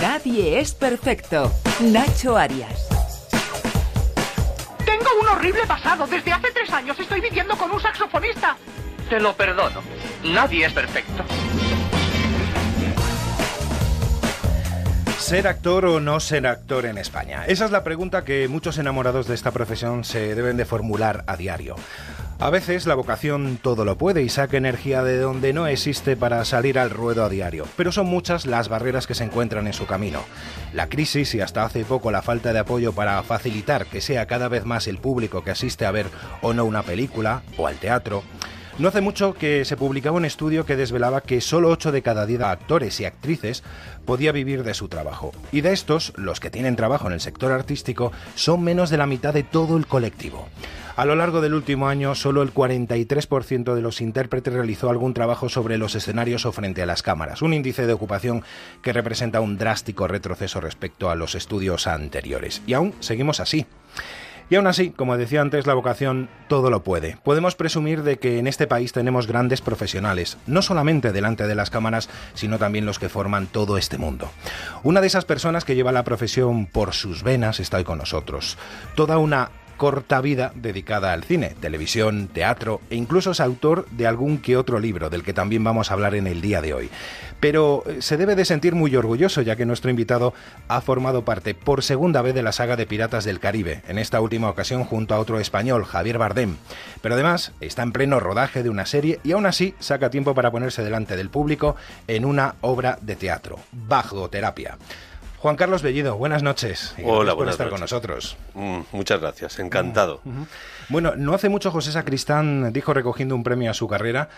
Nadie es perfecto. Nacho Arias. Tengo un horrible pasado. Desde hace tres años estoy viviendo con un saxofonista. Te lo perdono. Nadie es perfecto. ¿Ser actor o no ser actor en España? Esa es la pregunta que muchos enamorados de esta profesión se deben de formular a diario. A veces la vocación todo lo puede y saca energía de donde no existe para salir al ruedo a diario, pero son muchas las barreras que se encuentran en su camino. La crisis y hasta hace poco la falta de apoyo para facilitar que sea cada vez más el público que asiste a ver o no una película o al teatro, no hace mucho que se publicaba un estudio que desvelaba que solo 8 de cada 10 actores y actrices podía vivir de su trabajo. Y de estos, los que tienen trabajo en el sector artístico son menos de la mitad de todo el colectivo. A lo largo del último año, solo el 43% de los intérpretes realizó algún trabajo sobre los escenarios o frente a las cámaras, un índice de ocupación que representa un drástico retroceso respecto a los estudios anteriores. Y aún seguimos así. Y aún así, como decía antes, la vocación todo lo puede. Podemos presumir de que en este país tenemos grandes profesionales, no solamente delante de las cámaras, sino también los que forman todo este mundo. Una de esas personas que lleva la profesión por sus venas está hoy con nosotros. Toda una corta vida dedicada al cine, televisión, teatro e incluso es autor de algún que otro libro del que también vamos a hablar en el día de hoy. Pero eh, se debe de sentir muy orgulloso ya que nuestro invitado ha formado parte por segunda vez de la saga de Piratas del Caribe, en esta última ocasión junto a otro español, Javier Bardem. Pero además está en pleno rodaje de una serie y aún así saca tiempo para ponerse delante del público en una obra de teatro, Bajo Terapia. Juan Carlos Bellido, buenas noches. Y Hola, por buenas estar noches. con nosotros. Mm, muchas gracias, encantado. Bueno, no hace mucho José Sacristán dijo recogiendo un premio a su carrera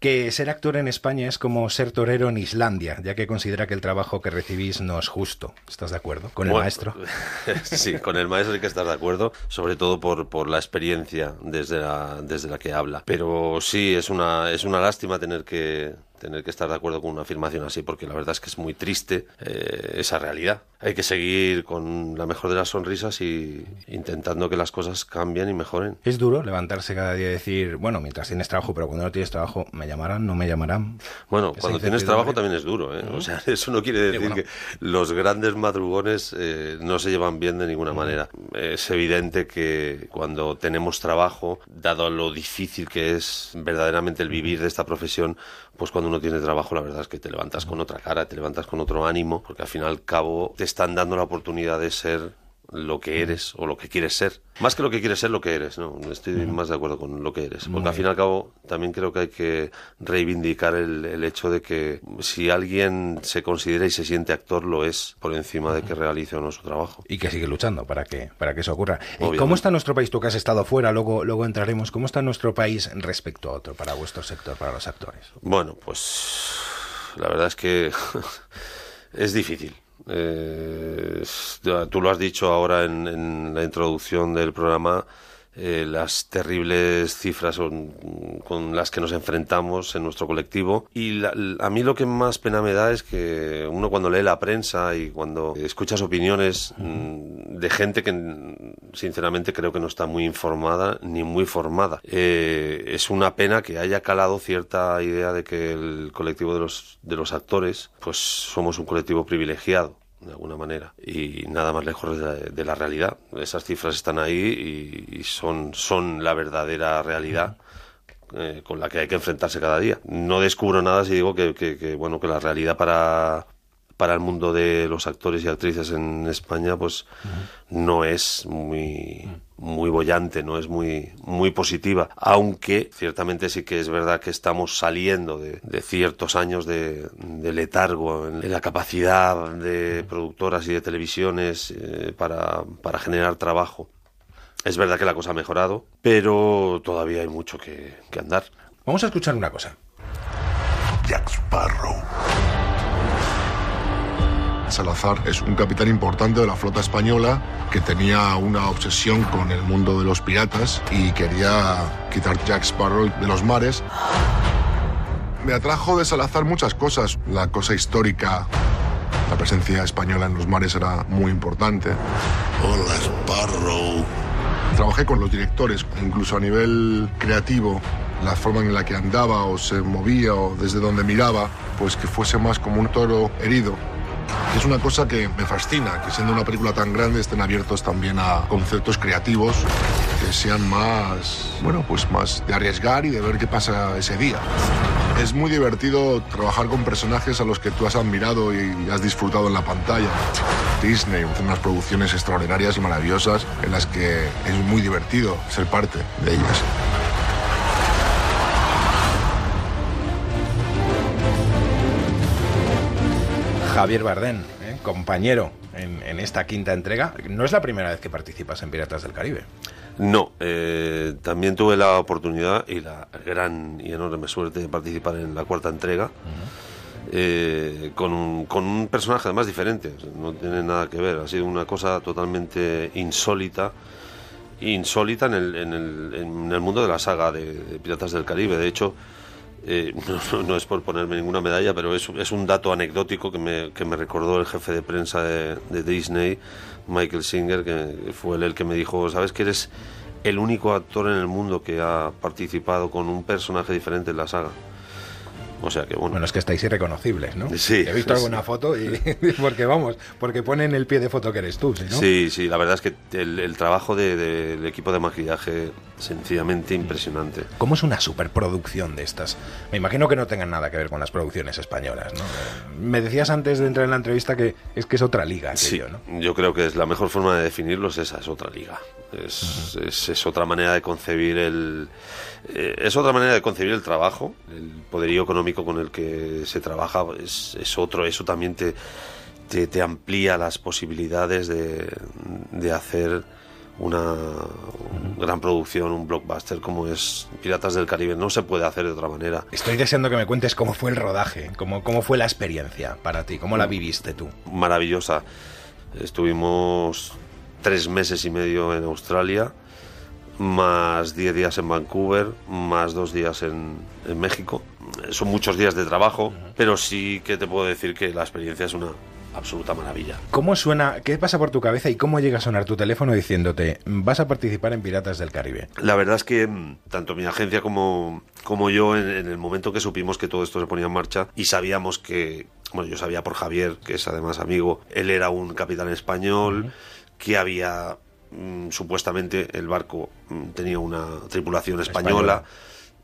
que ser actor en España es como ser torero en Islandia, ya que considera que el trabajo que recibís no es justo. ¿Estás de acuerdo con el Bueno, maestro? sí, con el maestro hay que estar de acuerdo, sobre todo por, por la experiencia desde la, desde la que habla. Pero sí, es una, es una lástima tener que, tener que estar de acuerdo con una afirmación así, porque la verdad es que es muy triste eh, esa realidad. Hay que seguir con la mejor de las sonrisas y intentando que las cosas cambien y mejoren. Es duro levantarse cada día y decir, bueno, mientras tienes trabajo, pero cuando no tienes trabajo, ¿me llamarán? ¿No me llamarán? Bueno, Esa cuando tienes trabajo también es duro, ¿eh? O sea, eso no quiere decir bueno. que los grandes madrugones eh, no se llevan bien de ninguna manera. Es evidente que cuando tenemos trabajo, dado lo difícil que es verdaderamente el vivir de esta profesión, pues cuando uno tiene trabajo, la verdad es que te levantas con otra cara, te levantas con otro ánimo, porque al fin y al cabo te están dando la oportunidad de ser lo que eres o lo que quieres ser. Más que lo que quieres ser, lo que eres, ¿no? Estoy más de acuerdo con lo que eres. Porque al fin y al cabo también creo que hay que reivindicar el, el hecho de que si alguien se considera y se siente actor, lo es por encima de que realice o no su trabajo. Y que sigue luchando para que, para que eso ocurra. Eh, Obviamente. ¿Cómo está nuestro país? Tú que has estado fuera, luego, luego entraremos. ¿Cómo está nuestro país respecto a otro, para vuestro sector, para los actores? Bueno, pues la verdad es que es difícil. Eh, tú lo has dicho ahora en, en la introducción del programa, eh, las terribles cifras con las que nos enfrentamos en nuestro colectivo. Y la- a mí lo que más pena me da es que uno cuando lee la prensa y cuando escuchas opiniones mm, de gente que sinceramente creo que no está muy informada ni muy formada. Eh, es una pena que haya calado cierta idea de que el colectivo de los, de los actores pues somos un colectivo privilegiado de alguna manera y nada más lejos de la, de la realidad. Esas cifras están ahí y, son, son la verdadera realidad eh, con la que hay que enfrentarse cada día. No descubro nada si digo que, que- que, bueno que la realidad para para el mundo de los actores y actrices en España pues no es muy muy bollante, no es muy muy positiva, aunque ciertamente sí que es verdad que estamos saliendo de, de ciertos años de, de letargo en, en la capacidad de productoras y de televisiones eh, para, para generar trabajo. Es verdad que la cosa ha mejorado, pero todavía hay mucho que, que andar. Vamos a escuchar una cosa. Jack Sparrow. Salazar es un capitán importante de la flota española que tenía una obsesión con el mundo de los piratas y quería quitar Jack Sparrow de los mares. Me atrajo de Salazar muchas cosas, la cosa histórica La presencia española en los mares era muy importante. Hola, Sparrow. Trabajé con los directores, incluso a nivel creativo, la forma en la que andaba o se movía o desde donde miraba, pues que fuese más como un toro herido. Es una cosa que me fascina, que siendo una película tan grande estén abiertos también a conceptos creativos que sean más, bueno, pues más de arriesgar y de ver qué pasa ese día. Es muy divertido trabajar con personajes a los que tú has admirado y has disfrutado en la pantalla. Disney hace unas producciones extraordinarias y maravillosas en las que es muy divertido ser parte de ellas. Javier Bardén, ¿eh? compañero en, en, esta quinta entrega. No es la primera vez que participas en Piratas del Caribe. No, eh, también tuve la oportunidad y la gran y enorme suerte de participar en la cuarta entrega. Uh -huh. eh, con, un, con un personaje además diferente, no tiene nada que ver, ha sido una cosa totalmente insólita, insólita en el, en el, en el mundo de la saga de, de Piratas del Caribe. De hecho, eh, no, no, es por ponerme ninguna medalla, pero es, es un dato anecdótico que me, que me, recordó el jefe de prensa de, de, Disney, Michael Singer, que fue él el que me dijo, ¿sabes que eres el único actor en el mundo que ha participado con un personaje diferente en la saga? O sea que bueno. Bueno, es que estáis irreconocibles, ¿no? Sí. He visto alguna foto y. porque vamos, porque ponen el pie de foto que eres tú, ¿sí, ¿no? Sí, sí, la verdad es que el, el trabajo del de, de, equipo de maquillaje sencillamente impresionante. ¿Cómo es una superproducción de estas? Me imagino que no tengan nada que ver con las producciones españolas, ¿no? Me decías antes de entrar en la entrevista que es que es otra liga, aquello, sí, ¿no? Yo creo que es la mejor forma de definirlo es esa, es otra liga. Es, uh -huh. es, es otra manera de concebir el. Eh, es otra manera de concebir el trabajo, el poderío económico con el que se trabaja es, es otro, eso también te, te, te, amplía las posibilidades de, de hacer una gran producción, un blockbuster como es Piratas del Caribe. No se puede hacer de otra manera. Estoy deseando que me cuentes cómo fue el rodaje, cómo, cómo fue la experiencia para ti, cómo la viviste tú. Maravillosa. Estuvimos tres meses y medio en Australia, más diez días en Vancouver, más dos días en, en México. Son muchos días de trabajo, uh -huh. pero sí que te puedo decir que la experiencia es una absoluta maravilla. ¿Cómo suena, qué pasa por tu cabeza y cómo llega a sonar tu teléfono diciéndote vas a participar en Piratas del Caribe? La verdad es que mm, tanto mi agencia como, como yo en, en el momento que supimos que todo esto se ponía en marcha y sabíamos que, bueno, yo sabía por Javier, que es además amigo, él era un capitán español, uh -huh. Que había mmm, supuestamente el barco mmm, tenía una tripulación española, española,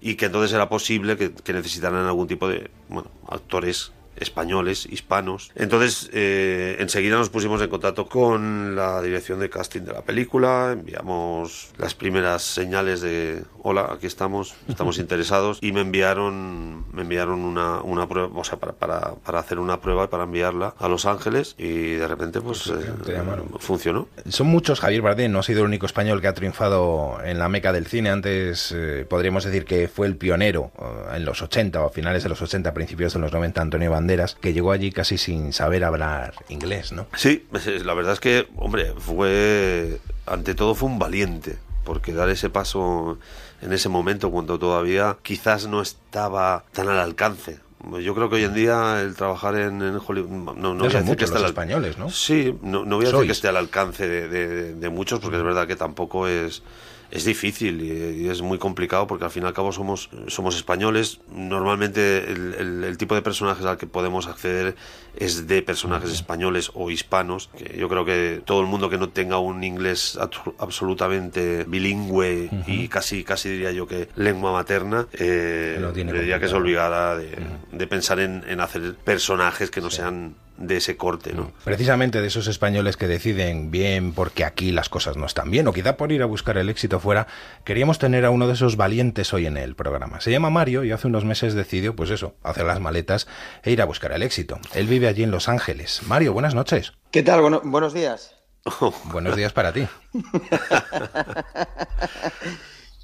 y que entonces era posible que, que necesitaran algún tipo de bueno, actores españoles, hispanos. Entonces, eh, enseguida nos pusimos en contacto con la dirección de casting de la película, enviamos las primeras señales de hola, aquí estamos, estamos interesados, y me enviaron, me enviaron una, una prueba, o sea, para, para, para hacer una prueba y para enviarla a Los Ángeles, y de repente, pues, eh, funcionó. Son muchos, Javier Bardem no ha sido el único español que ha triunfado en la meca del cine, antes eh, podríamos decir que fue el pionero eh, en los 80 o a finales de los 80, principios de los 90, Antonio Banderas, que llegó allí casi sin saber hablar inglés, ¿no? Sí, la verdad es que, hombre, fue, ante todo fue un valiente, porque dar ese paso en ese momento cuando todavía quizás no estaba tan al alcance. Yo creo que hoy en día el trabajar en, en Hollywood no, no voy a decir que esté al españoles, ¿no? Sí, no, no voy a Sois. decir que esté al alcance de, de, de muchos, porque es verdad que tampoco es es difícil y, y, es muy complicado porque al fin y al cabo somos, somos españoles. Normalmente el, el, el, tipo de personajes al que podemos acceder es de personajes españoles o hispanos. Que yo creo que todo el mundo que no tenga un inglés absolutamente bilingüe uh -huh. y casi, casi diría yo que lengua materna, eh, le diría que es obligada de, uh -huh. de pensar en, en, hacer personajes que no sí. sean de ese corte, ¿no? Precisamente de esos españoles que deciden bien porque aquí las cosas no están bien o quizá por ir a buscar el éxito fuera, queríamos tener a uno de esos valientes hoy en el programa. Se llama Mario y hace unos meses decidió, pues eso, hacer las maletas e ir a buscar el éxito. Él vive allí en Los Ángeles. Mario, buenas noches. ¿Qué tal? Bueno, buenos días. Oh. Buenos días para ti.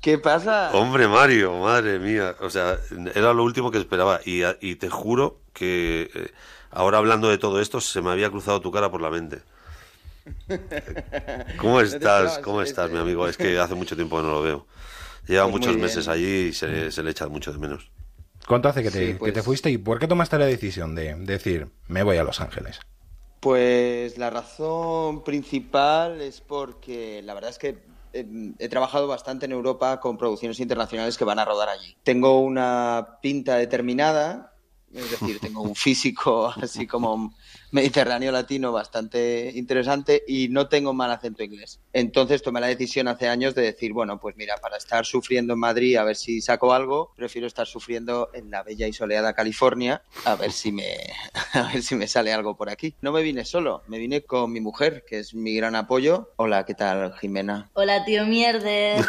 ¿Qué pasa? Hombre, Mario, madre mía. O sea, era lo último que esperaba. Y, y te juro que eh, ahora hablando de todo esto, se me había cruzado tu cara por la mente. ¿Cómo estás? ¿Cómo estás, mi amigo? Es que hace mucho tiempo que no lo veo. Lleva pues muchos meses allí y se, se, le echa mucho de menos. ¿Cuánto hace que te, sí, pues... que te, fuiste y por qué tomaste la decisión de decir, me voy a Los Ángeles? Pues la razón principal es porque la verdad es que eh, he trabajado bastante en Europa con producciones internacionales que van a rodar allí. Tengo una pinta determinada, es decir, tengo un físico así como mediterráneo latino bastante interesante y no tengo mal acento inglés. Entonces tomé la decisión hace años de decir, bueno, pues mira, para estar sufriendo en Madrid a ver si saco algo, prefiero estar sufriendo en la bella y soleada California a ver si me a ver si me sale algo por aquí. No me vine solo, me vine con mi mujer, que es mi gran apoyo. Hola, ¿qué tal, Jimena? Hola, tío mierder.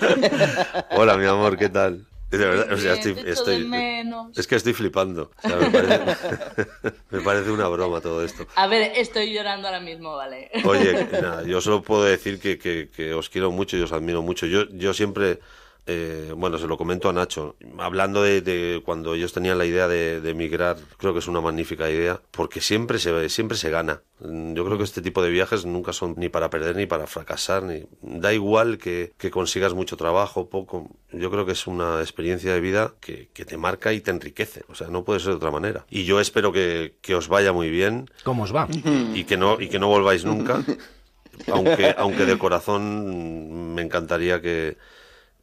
Hola, mi amor, ¿qué tal? De verdad, o sea, Bien, estoy, te echo estoy- de menos. es que estoy flipando. O sea, me, parece, me parece una broma todo esto. A ver, estoy llorando ahora mismo, ¿vale? Oye, nada, yo solo puedo decir que, que- que os quiero mucho y os admiro mucho. Yo, yo siempre, eh, bueno, se lo comento a Nacho, hablando de, de cuando ellos tenían la idea de, de emigrar, creo que es una magnífica idea, porque siempre se, siempre se gana. Mm, Yo creo que este tipo de viajes nunca son ni para perder ni para fracasar, ni da igual que, que consigas mucho trabajo, poco. Yo creo que es una experiencia de vida que, que te marca y te enriquece. O sea, no puede ser de otra manera. Y yo espero que, que os vaya muy bien ¿Cómo os va? y que no y que no volváis nunca aunque aunque de corazón me encantaría que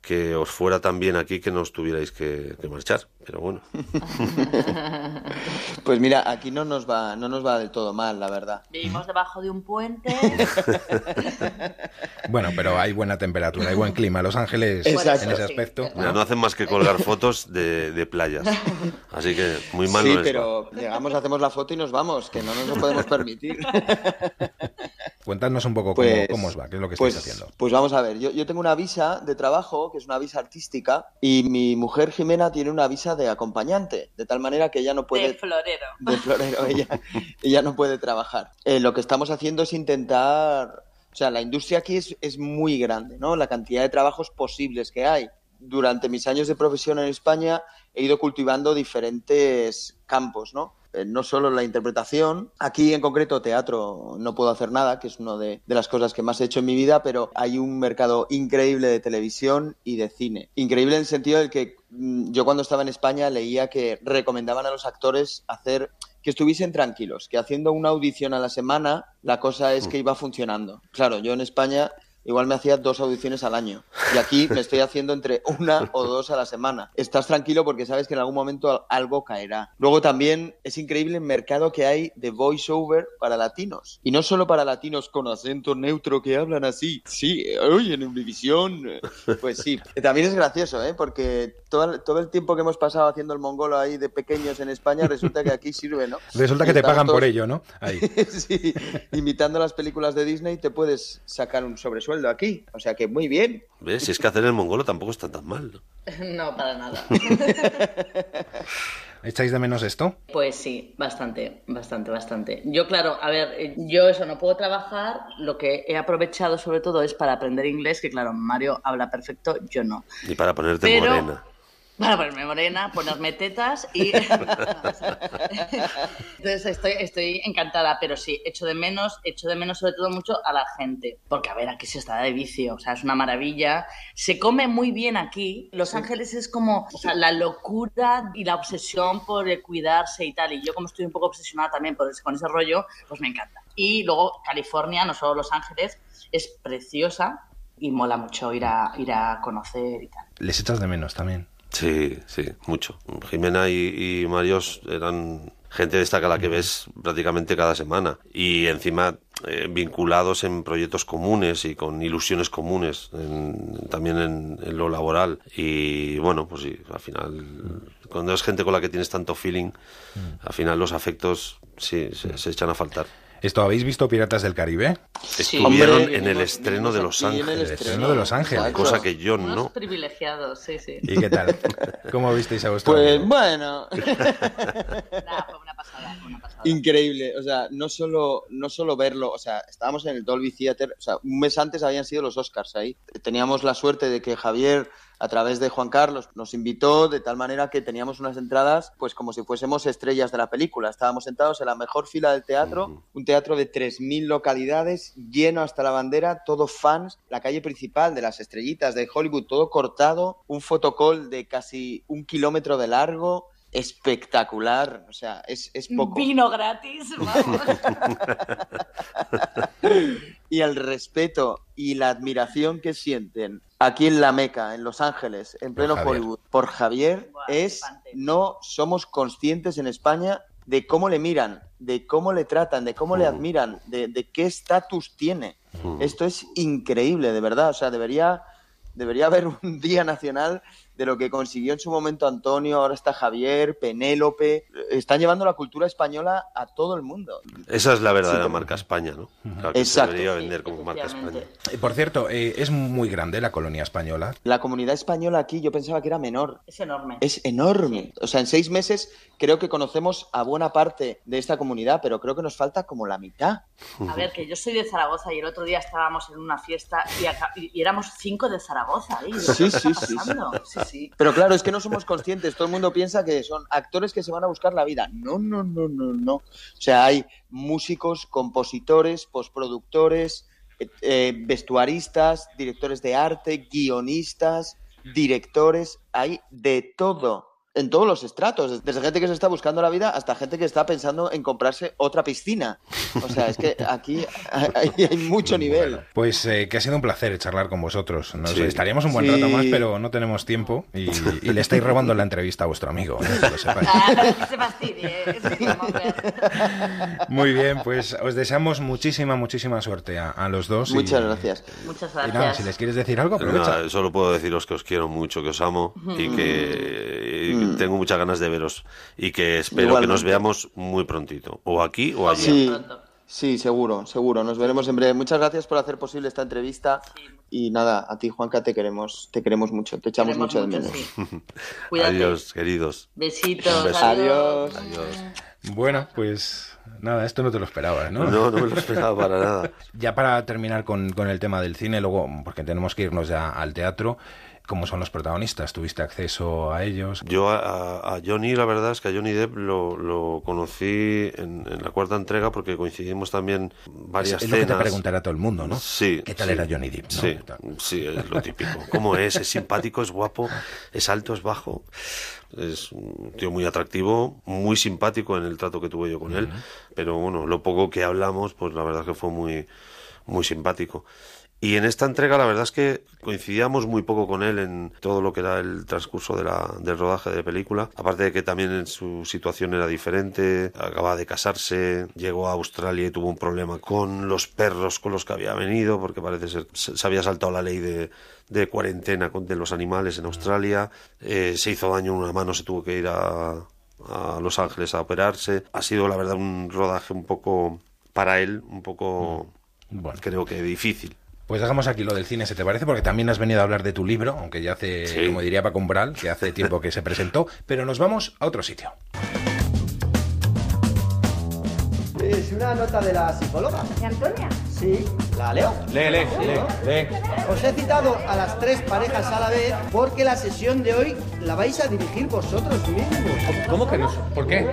que os fuera tan bien aquí que no os tuvierais que, que marchar pero bueno Pues mira, aquí no nos va no nos va del todo mal, la verdad. Vivimos debajo de un puente. Bueno, pero hay buena temperatura, hay buen clima. Los Ángeles, Exacto. en ese aspecto. Mira, no hacen más que colgar fotos de, de playas así que muy mal sí, no les va. pero llegamos, hacemos la foto y nos vamos, que no nos lo podemos permitir. Cuéntanos un poco Pues- cómo, cómo os va, qué es lo que Pues, estáis haciendo. pues vamos a ver, yo, yo tengo una visa de trabajo, que es una visa artística, y mi mujer Jimena tiene una visa de acompañante, de tal manera que ella no puede... De florero. de florero, ella, ella no puede trabajar. Eh, lo que estamos haciendo es intentar, o sea, la industria aquí es, es muy grande, ¿no? La cantidad de trabajos posibles que hay. Durante mis años de profesión en España he ido cultivando diferentes campos, ¿no? Eh, no solo la interpretación, aquí en concreto teatro no puedo hacer nada, que es una de, de las cosas que más he hecho en mi vida, pero hay un mercado increíble de televisión y de cine. Increíble en el sentido del que yo cuando estaba en España leía que recomendaban a los actores hacer que estuviesen tranquilos, que haciendo una audición a la semana la cosa es que iba funcionando. Claro, yo en España igual me hacía dos audiciones al año y aquí me estoy haciendo entre una o dos a la semana. Estás tranquilo porque sabes que en algún momento algo caerá. Luego también es increíble el mercado que hay de voiceover para latinos y no solo para latinos con acento neutro que hablan así. Sí, hoy en Univisión, eh, pues sí. También es gracioso, ¿eh? porque todo, todo el tiempo que hemos pasado haciendo el mongolo ahí de pequeños en España resulta que aquí sirve, ¿no? Resulta Y que te pagan por todos- ello, ¿no? Ahí. sí, imitando las películas de Disney te puedes sacar un sobresueldo aquí. O sea que muy bien. ¿Ves? Si es que hacer el mongolo tampoco está tan mal ¿no? No, para nada. ¿Echáis de menos esto? Pues sí, bastante, bastante, bastante. Yo, claro, a ver, yo eso no puedo trabajar. Lo que he aprovechado sobre todo es para aprender inglés, que claro, Mario habla perfecto, yo no. ni para ponerte Pero- morena Para ponerme morena, ponerme tetas y... Entonces estoy, estoy encantada, pero sí, echo de menos, echo de menos sobre todo mucho a la gente. Porque a ver, aquí se está de vicio, o sea, es una maravilla. Se come muy bien aquí. Los Ángeles es como o sea, la locura y la obsesión por cuidarse y tal. Y yo como estoy un poco obsesionada también por ese- con ese rollo, pues me encanta. Y luego California, no solo Los Ángeles, es preciosa y mola mucho ir a, ir a conocer y tal. Les echas de menos también. Sí, sí, mucho. Jimena y, y Marios eran gente de esta que la que ves prácticamente cada semana. Y encima eh, vinculados en proyectos comunes y con ilusiones comunes en- también en, en lo laboral. Y bueno pues sí al final cuando es gente con la que tienes tanto feeling al final los afectos sí se, se echan a faltar ¿Esto habéis visto Piratas del Caribe? estuvieron Hombre, en el vimos- estreno de Los aquí en el Ángeles estreno de Los Ángeles. Cosa que yo Unos no privilegiados, sí, sí. ¿Y qué tal? ¿Cómo visteis a vuestro Pues amigo? bueno, Nada, fue una pasada, fue una pasada. increíble. O sea, no solo, no solo verlo, o sea, estábamos en el Dolby Theater, o sea, un mes antes habían sido los Oscars ahí. Teníamos la suerte de que Javier, a través de Juan Carlos, nos invitó de tal manera que teníamos unas entradas, pues como si fuésemos estrellas de la película. Estábamos sentados en la mejor fila del teatro, un teatro de 3.000 localidades, lleno hasta la bandera, todos fans, la calle principal de las estrellitas de Hollywood, todo cortado, un fotocall de casi un kilómetro de largo, espectacular. O sea, es, es poco. Vino gratis, vamos. y el respeto y la admiración que sienten aquí en la Meca, en Los Ángeles, en pleno Javier. Hollywood, por Javier, Buah, es no somos conscientes en España de cómo le miran, de cómo le tratan, de cómo le Mm. admiran, de, de qué estatus tiene. Mm. Esto es increíble, de verdad. O sea, debería, debería haber un día nacional de lo que consiguió en su momento Antonio, ahora está Javier, Penélope. Están llevando la cultura española a todo el mundo. Esa es la verdadera Sí, marca España, ¿no? Claro, que Exacto. Se debería Sí, vender como marca España. Eh, Por cierto, eh, es muy grande la colonia española. La comunidad española aquí yo pensaba que era menor. Es enorme. Es enorme. O sea, en seis meses creo que conocemos a buena parte de esta comunidad, pero creo que nos falta como la mitad. A ver, que yo soy de Zaragoza y el otro día estábamos en una fiesta y, aca- y- y éramos cinco de Zaragoza. ahí. Sí, ¿Qué sí, está sí, sí. Sí. Pero claro, es que no somos conscientes. Todo el mundo piensa que son actores que se van a buscar la vida. No, no, no, no, no. O sea, hay músicos, compositores, postproductores, eh, eh, vestuaristas, directores de arte, guionistas, directores. Hay de todo. En todos los estratos, desde gente que se está buscando la vida hasta gente que está pensando en comprarse otra piscina. O sea, es que aquí hay, hay mucho nivel. Pues eh, que ha sido un placer charlar con vosotros. Nos Sí. estaríamos un buen Sí. rato más, pero no tenemos tiempo y, y le estáis robando la entrevista a vuestro amigo. ¿eh? Que lo sepáis. Ah, que se fastidie. ver. Muy bien, pues os deseamos muchísima, muchísima suerte a, a los dos. y- Muchas gracias. Muchas Y nada, gracias. si les quieres decir algo, aprovecha. Nada, solo puedo deciros que os quiero mucho, que os amo y que y Mm. tengo muchas ganas de veros y que espero Igualmente. que nos veamos muy prontito, o aquí o allí. Sí, sí, seguro, seguro. Nos veremos en breve. Muchas gracias por hacer posible esta entrevista. Y nada, a ti, Juanca, te queremos, te queremos mucho. Te echamos mucho de menos. sí. Adiós, queridos. Besitos. Adiós. Adiós. Bueno, pues nada, esto no te lo esperabas, ¿no? No, no me lo esperaba para nada. Ya para terminar con, con el tema del cine, luego, porque tenemos que irnos ya al teatro, ¿cómo son los protagonistas? ¿Tuviste acceso a ellos? Yo a, a- Johnny, la verdad es que a Johnny Depp lo, lo conocí en, en la cuarta entrega porque coincidimos también varias es lo que te preguntará todo el mundo, ¿no? Sí. ¿Qué tal sí. era Johnny Depp? no? Sí, sí, es lo típico. ¿Cómo es? Es simpático, es guapo, es alto, es bajo. Es un tío muy atractivo, muy simpático en el trato que tuve yo con él. Pero bueno, lo poco que hablamos, pues la verdad que fue muy, muy simpático. Y en esta entrega la verdad es que coincidíamos muy poco con él en todo lo que era el transcurso de la, del rodaje de película. Aparte de que también en su situación era diferente, acababa de casarse, llegó a Australia y tuvo un problema con los perros con los que había venido, porque parece ser se, había saltado la ley de, de cuarentena de los animales en Australia, Eh, se hizo daño en una mano, se tuvo que ir a, a Los Ángeles a operarse. Ha sido la verdad un rodaje un poco, para él, un poco, Bueno. creo que difícil. Pues dejamos aquí lo del cine, ¿se te parece? Porque también has venido a hablar de tu libro, aunque ya hace, Sí. como diría Paco Umbral, que hace tiempo que se presentó, pero nos vamos a otro sitio. Es una nota de la psicóloga. ¿De Antonia? Sí, ¿la leo? Lee, lee, lee, lee. Os he citado a las tres parejas a la vez porque la sesión de hoy la vais a dirigir vosotros mismos. ¿Cómo que no? ¿Por qué?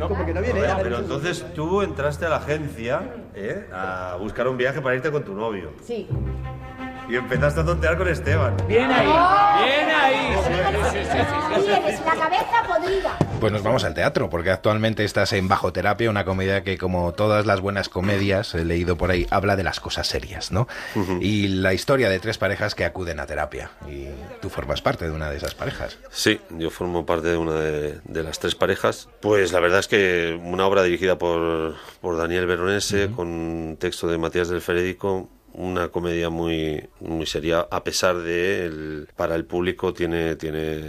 Como que no viene. Pero entonces tú entraste a la agencia ¿eh? a buscar un viaje para irte con tu novio. Sí. Y empezaste a tontear con Esteban. Bien ahí, bien ahí. Tienes la cabeza podrida. Pues nos vamos al teatro, porque actualmente estás en Bajo Terapia, una comedia que, como todas las buenas comedias, he leído por ahí, habla de las cosas serias, ¿no? Y la historia de tres parejas que acuden a terapia. Y tú formas parte de una de esas parejas. Sí, yo formo parte de una de, de las tres parejas. Pues la verdad es que una obra dirigida por, por Daniel Veronese, con texto de Matías del Ferédico, una comedia muy, muy seria, a pesar de, el- para el público, tiene, tiene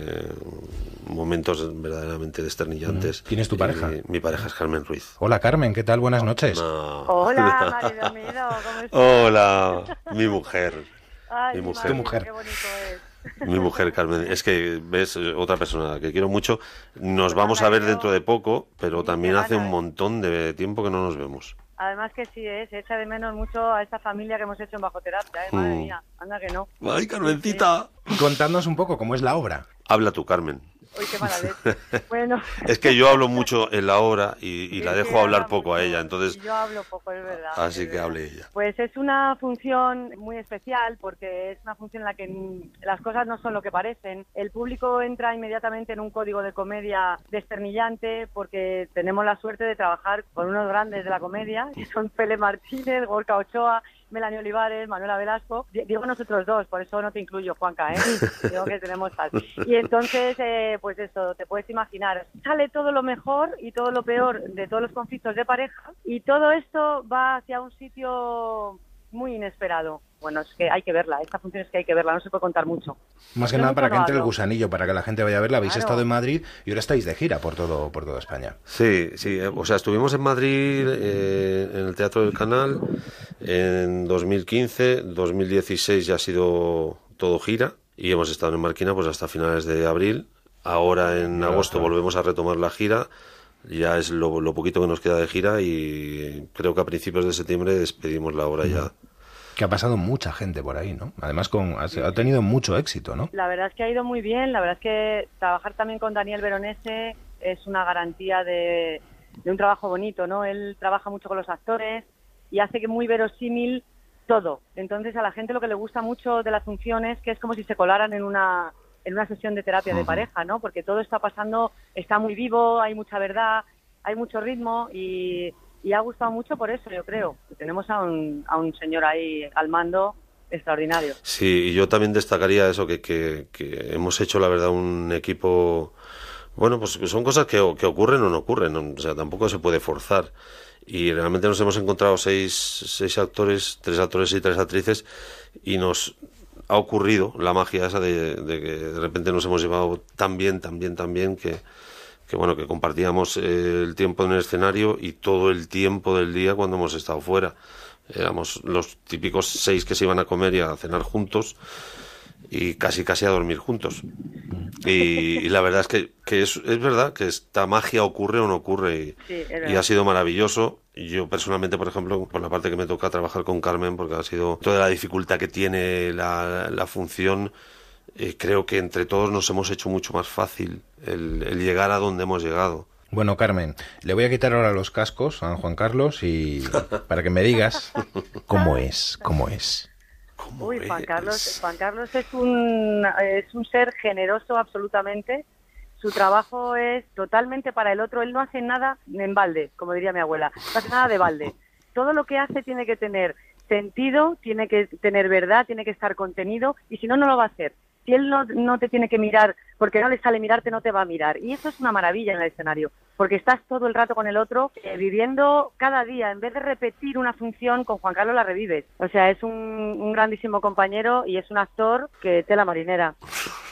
momentos verdaderamente desternillantes. ¿Quién es tu pareja? Y mi pareja es Carmen Ruiz. Hola Carmen, ¿qué tal? Buenas noches. No. Hola, marido mío, ¿cómo estás? Hola, mi mujer. Ay, mi mi mujer. marido, Qué bonito es. Mi mujer, Carmen. Es que ves eh, otra persona que quiero mucho. Nos vamos a ver dentro de poco, pero también hace un montón de tiempo que no nos vemos. Además que sí, ¿eh? se echa de menos mucho a esta familia que hemos hecho en Bajo Terapia, ¿eh? Madre Mm. mía, anda que no. ¡Ay, Carmencita! Contadnos un poco cómo es la obra. Habla tú, Carmen. Uy, qué mala leche. Bueno. Es que yo hablo mucho en la obra y, y la dejo hablar habla poco a ella, entonces Yo hablo poco, es verdad. así es que verdad. hable ella. Pues es una función muy especial porque es una función en la que las cosas no son lo que parecen. El público entra inmediatamente en un código de comedia desternillante porque tenemos la suerte de trabajar con unos grandes de la comedia, que son Pele Martínez, Gorka Ochoa, Melanie Olivares, Manuela Velasco. Di- Digo nosotros dos, por eso no te incluyo, Juanca, ¿eh? Digo que tenemos tal. Y entonces, eh, pues eso, te puedes imaginar. Sale todo lo mejor y todo lo peor de todos los conflictos de pareja y todo esto va hacia un sitio muy inesperado. Bueno, es que hay que verla, esta función es que hay que verla, no se puede contar mucho. Más que nada para que no entre el gusanillo, para que la gente vaya a verla. Habéis Claro. estado en Madrid y ahora estáis de gira por todo, por toda España. Sí, sí, eh, o sea, estuvimos en Madrid, eh, en el Teatro del Canal, en 2015, 2016 ya ha sido todo gira y hemos estado en Marquina pues hasta finales de abril. Ahora en agosto volvemos a retomar la gira, ya es lo, lo poquito que nos queda de gira y creo que a principios de septiembre despedimos la obra ya. Que ha pasado mucha gente por ahí, ¿no? Además, con, ha, ha tenido mucho éxito, ¿no? La verdad es que ha ido muy bien, la verdad es que trabajar también con Daniel Veronese es una garantía de, de un trabajo bonito, ¿no? Él trabaja mucho con los actores y hace que muy verosímil todo. Entonces a la gente lo que le gusta mucho de las funciones que es como si se colaran en una en una sesión de terapia de pareja, ¿no? Porque todo está pasando, está muy vivo, hay mucha verdad, hay mucho ritmo y, y ha gustado mucho por eso, yo creo. Tenemos a un, a un señor ahí al mando extraordinario. Sí, y yo también destacaría eso, que, que, que hemos hecho, la verdad, un equipo... Bueno, pues son cosas que, que ocurren o no ocurren, o sea, tampoco se puede forzar. Y realmente nos hemos encontrado seis, seis actores, tres actores y tres actrices, y nos ha ocurrido la magia esa de, de que de repente nos hemos llevado tan bien, tan bien, tan bien, que, que bueno, que compartíamos eh, el tiempo en el escenario y todo el tiempo del día cuando hemos estado fuera. Éramos los típicos seis que se iban a comer y a cenar juntos y casi casi a dormir juntos. Y, y la verdad es que, que es, es verdad que esta magia ocurre o no ocurre y, Sí, y ha sido maravilloso. Yo personalmente, por ejemplo, por la parte que me toca trabajar con Carmen, porque ha sido toda la dificultad que tiene la, la función, eh, creo que entre todos nos hemos hecho mucho más fácil el, el llegar a donde hemos llegado. Bueno, Carmen, le voy a quitar ahora los cascos a Juan Carlos y para que me digas cómo es, cómo es. Uy, Juan Carlos, Juan Carlos es un, es un ser generoso absolutamente. Su trabajo es totalmente para el otro. Él no hace nada en balde, como diría mi abuela. No hace nada de balde. Todo lo que hace tiene que tener sentido, tiene que tener verdad, tiene que estar contenido y si no, no lo va a hacer. Si él no, te tiene que mirar porque no le sale mirarte, no te va a mirar. Y eso es una maravilla en el escenario, porque estás todo el rato con el otro, eh, viviendo cada día. En vez de repetir una función, con Juan Carlos la revives. O sea, es un, un grandísimo compañero y es un actor que tela marinera.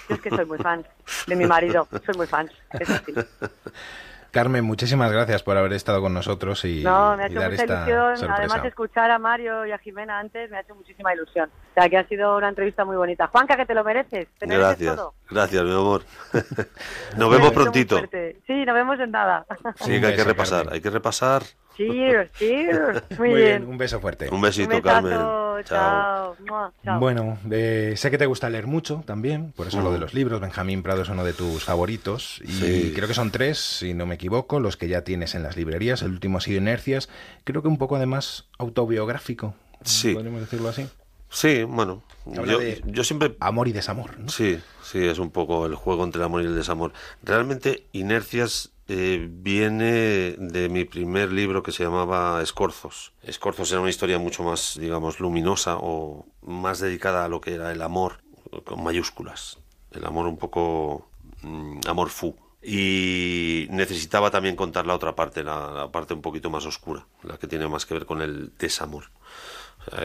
Yo es que soy muy fan de mi marido, soy muy fan. Eso sí. Carmen, muchísimas gracias por haber estado con nosotros y, No, me ha y hecho dar mucha esta ilusión. sorpresa. Además, escuchar a Mario y a Jimena antes me ha hecho muchísima ilusión. O sea, que ha sido una entrevista muy bonita. Juanca, que te lo mereces. Te mereces Gracias, todo. gracias, mi amor. Nos vemos prontito. Sí, nos vemos en nada. Sí, que hay que repasar, hay que repasar. Cheers, cheers. Muy, Muy bien. bien, un beso fuerte. Un besito, Un besazo, Carmen. Chao. Chao. Bueno, eh, sé que te gusta leer mucho también, por eso lo de Mm. los libros. Benjamín Prado es uno de tus favoritos. Y Sí. creo que son tres, si no me equivoco, los que ya tienes en las librerías. El último ha sido Inercias. Creo que un poco además autobiográfico. Sí. Podríamos decirlo así. Sí, bueno, Habla yo, de yo siempre... Amor y desamor. ¿no? Sí, sí, es un poco el juego entre el amor y el desamor. Realmente, Inercias eh, viene de mi primer libro que se llamaba Escorzos. Escorzos era una historia mucho más, digamos, luminosa o más dedicada a lo que era el amor, con mayúsculas. El amor un poco... mm, amor fu. Y necesitaba también contar la otra parte, la, parte un poquito más oscura, la que tiene más que ver con el desamor.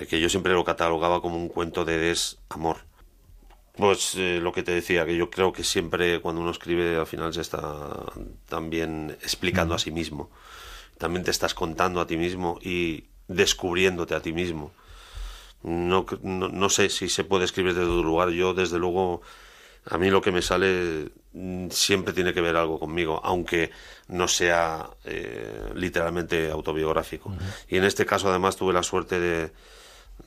Que yo siempre lo catalogaba como un cuento de desamor. Pues eh, lo que te decía, que yo creo que siempre cuando uno escribe al final se está también explicando a sí mismo. También te estás contando a ti mismo y descubriéndote a ti mismo. No, no, no sé si se puede escribir desde otro lugar. Yo, desde luego, a mí lo que me sale mm, siempre tiene que ver algo conmigo, aunque no sea eh, literalmente autobiográfico. Y en este caso, además, tuve la suerte de,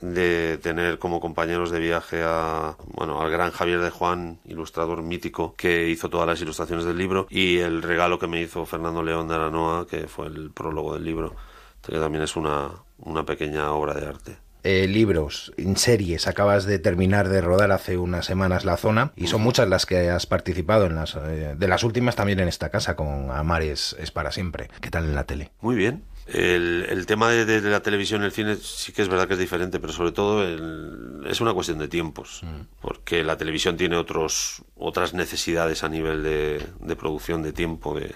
de tener como compañeros de viaje a bueno al gran Javier de Juan, ilustrador mítico que hizo todas las ilustraciones del libro y el regalo que me hizo Fernando León de Aranoa que fue el prólogo del libro que también es una, una pequeña obra de arte. Eh, libros en series. Acabas de terminar de rodar hace unas semanas La Zona y son muchas las que has participado en las eh, de las últimas también en esta casa con Amares es para siempre. ¿Qué tal en la tele? Muy bien. El, el tema de, de la televisión y el cine sí que es verdad que es diferente, pero sobre todo el- es una cuestión de tiempos, porque la televisión tiene otros otras necesidades a nivel de, de producción de tiempo de,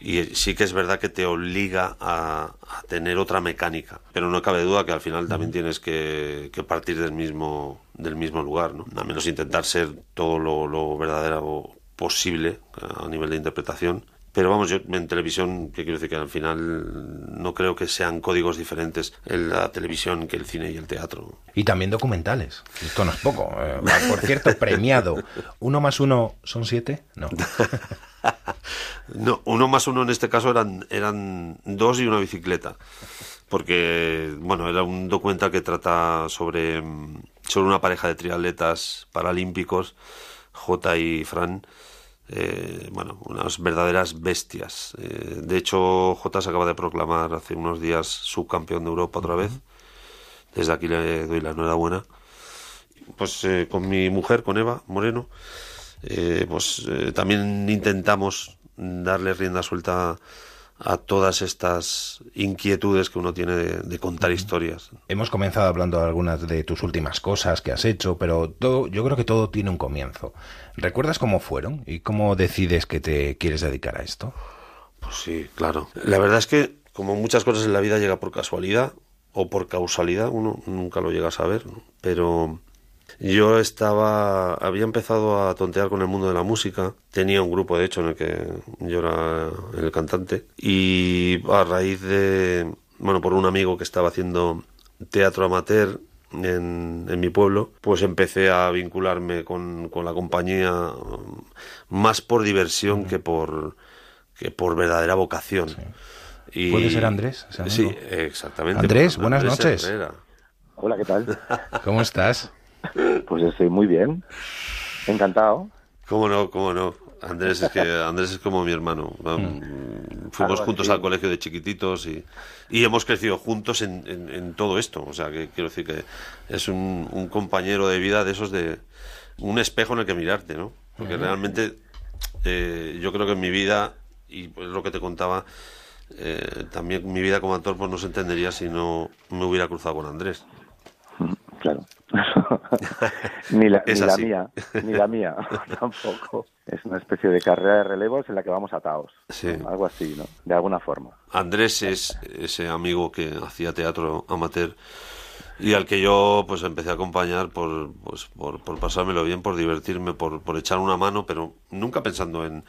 y sí que es verdad que te obliga a, a tener otra mecánica, pero no cabe duda que al final también tienes que, que partir del mismo del mismo lugar, ¿no? Al menos intentar ser todo lo, lo verdadero posible a nivel de interpretación pero vamos, yo en televisión, que quiero decir que al final no creo que sean códigos diferentes en la televisión que el cine y el teatro. Y también documentales. Esto no es poco. Eh, por cierto, premiado. ¿Uno más uno son siete? No. No, uno más uno en este caso eran, eran dos y una bicicleta. Porque, bueno, era un documental que trata sobre, sobre una pareja de triatletas paralímpicos, J y Fran. Eh, bueno, unas verdaderas bestias. Eh, de hecho, J se acaba de proclamar hace unos días subcampeón de Europa otra vez. Desde aquí le doy la enhorabuena. Pues eh, con mi mujer, con Eva Moreno, pues también intentamos darle rienda suelta a todas estas inquietudes que uno tiene de, de contar historias. Hemos comenzado hablando de algunas de tus últimas cosas que has hecho, pero todo, yo creo que todo tiene un comienzo. ¿Recuerdas cómo fueron y cómo decides que te quieres dedicar a esto? Pues sí, claro. La verdad es que, como muchas cosas en la vida, llega por casualidad o por causalidad, uno nunca lo llega a saber, pero yo estaba, había empezado a tontear con el mundo de la música, tenía un grupo de hecho en el que yo era el cantante y a raíz de, bueno, por un amigo que estaba haciendo teatro amateur en, en mi pueblo, pues empecé a vincularme con, con la compañía um, más por diversión que por que por verdadera vocación. Y- ¿Puede ser Andrés? Sí, exactamente. Andrés, buenas Andrés noches. Herrera. Hola, ¿qué tal? ¿Cómo estás? Pues estoy muy bien. Encantado. ¿Cómo no? ¿Cómo no? Andrés es que Andrés es como mi hermano. Um, Fuimos Algo juntos al colegio de chiquititos y, y hemos crecido juntos en, en- en todo esto. O sea, que quiero decir que es un, un compañero de vida de esos de un espejo en el que mirarte, ¿no? Porque realmente eh, yo creo que en mi vida y pues lo que te contaba eh, también mi vida como actor pues no se entendería si no me hubiera cruzado con Andrés. Claro. ni la, ni la mía, ni la mía tampoco. Es una especie de carrera de relevos en la que vamos atados. Sí. Algo así, ¿no? De alguna forma. Andrés es ese amigo que hacía teatro amateur y al que yo pues empecé a acompañar por, pues, por, por pasármelo bien, por divertirme, por, por echar una mano, pero nunca pensando en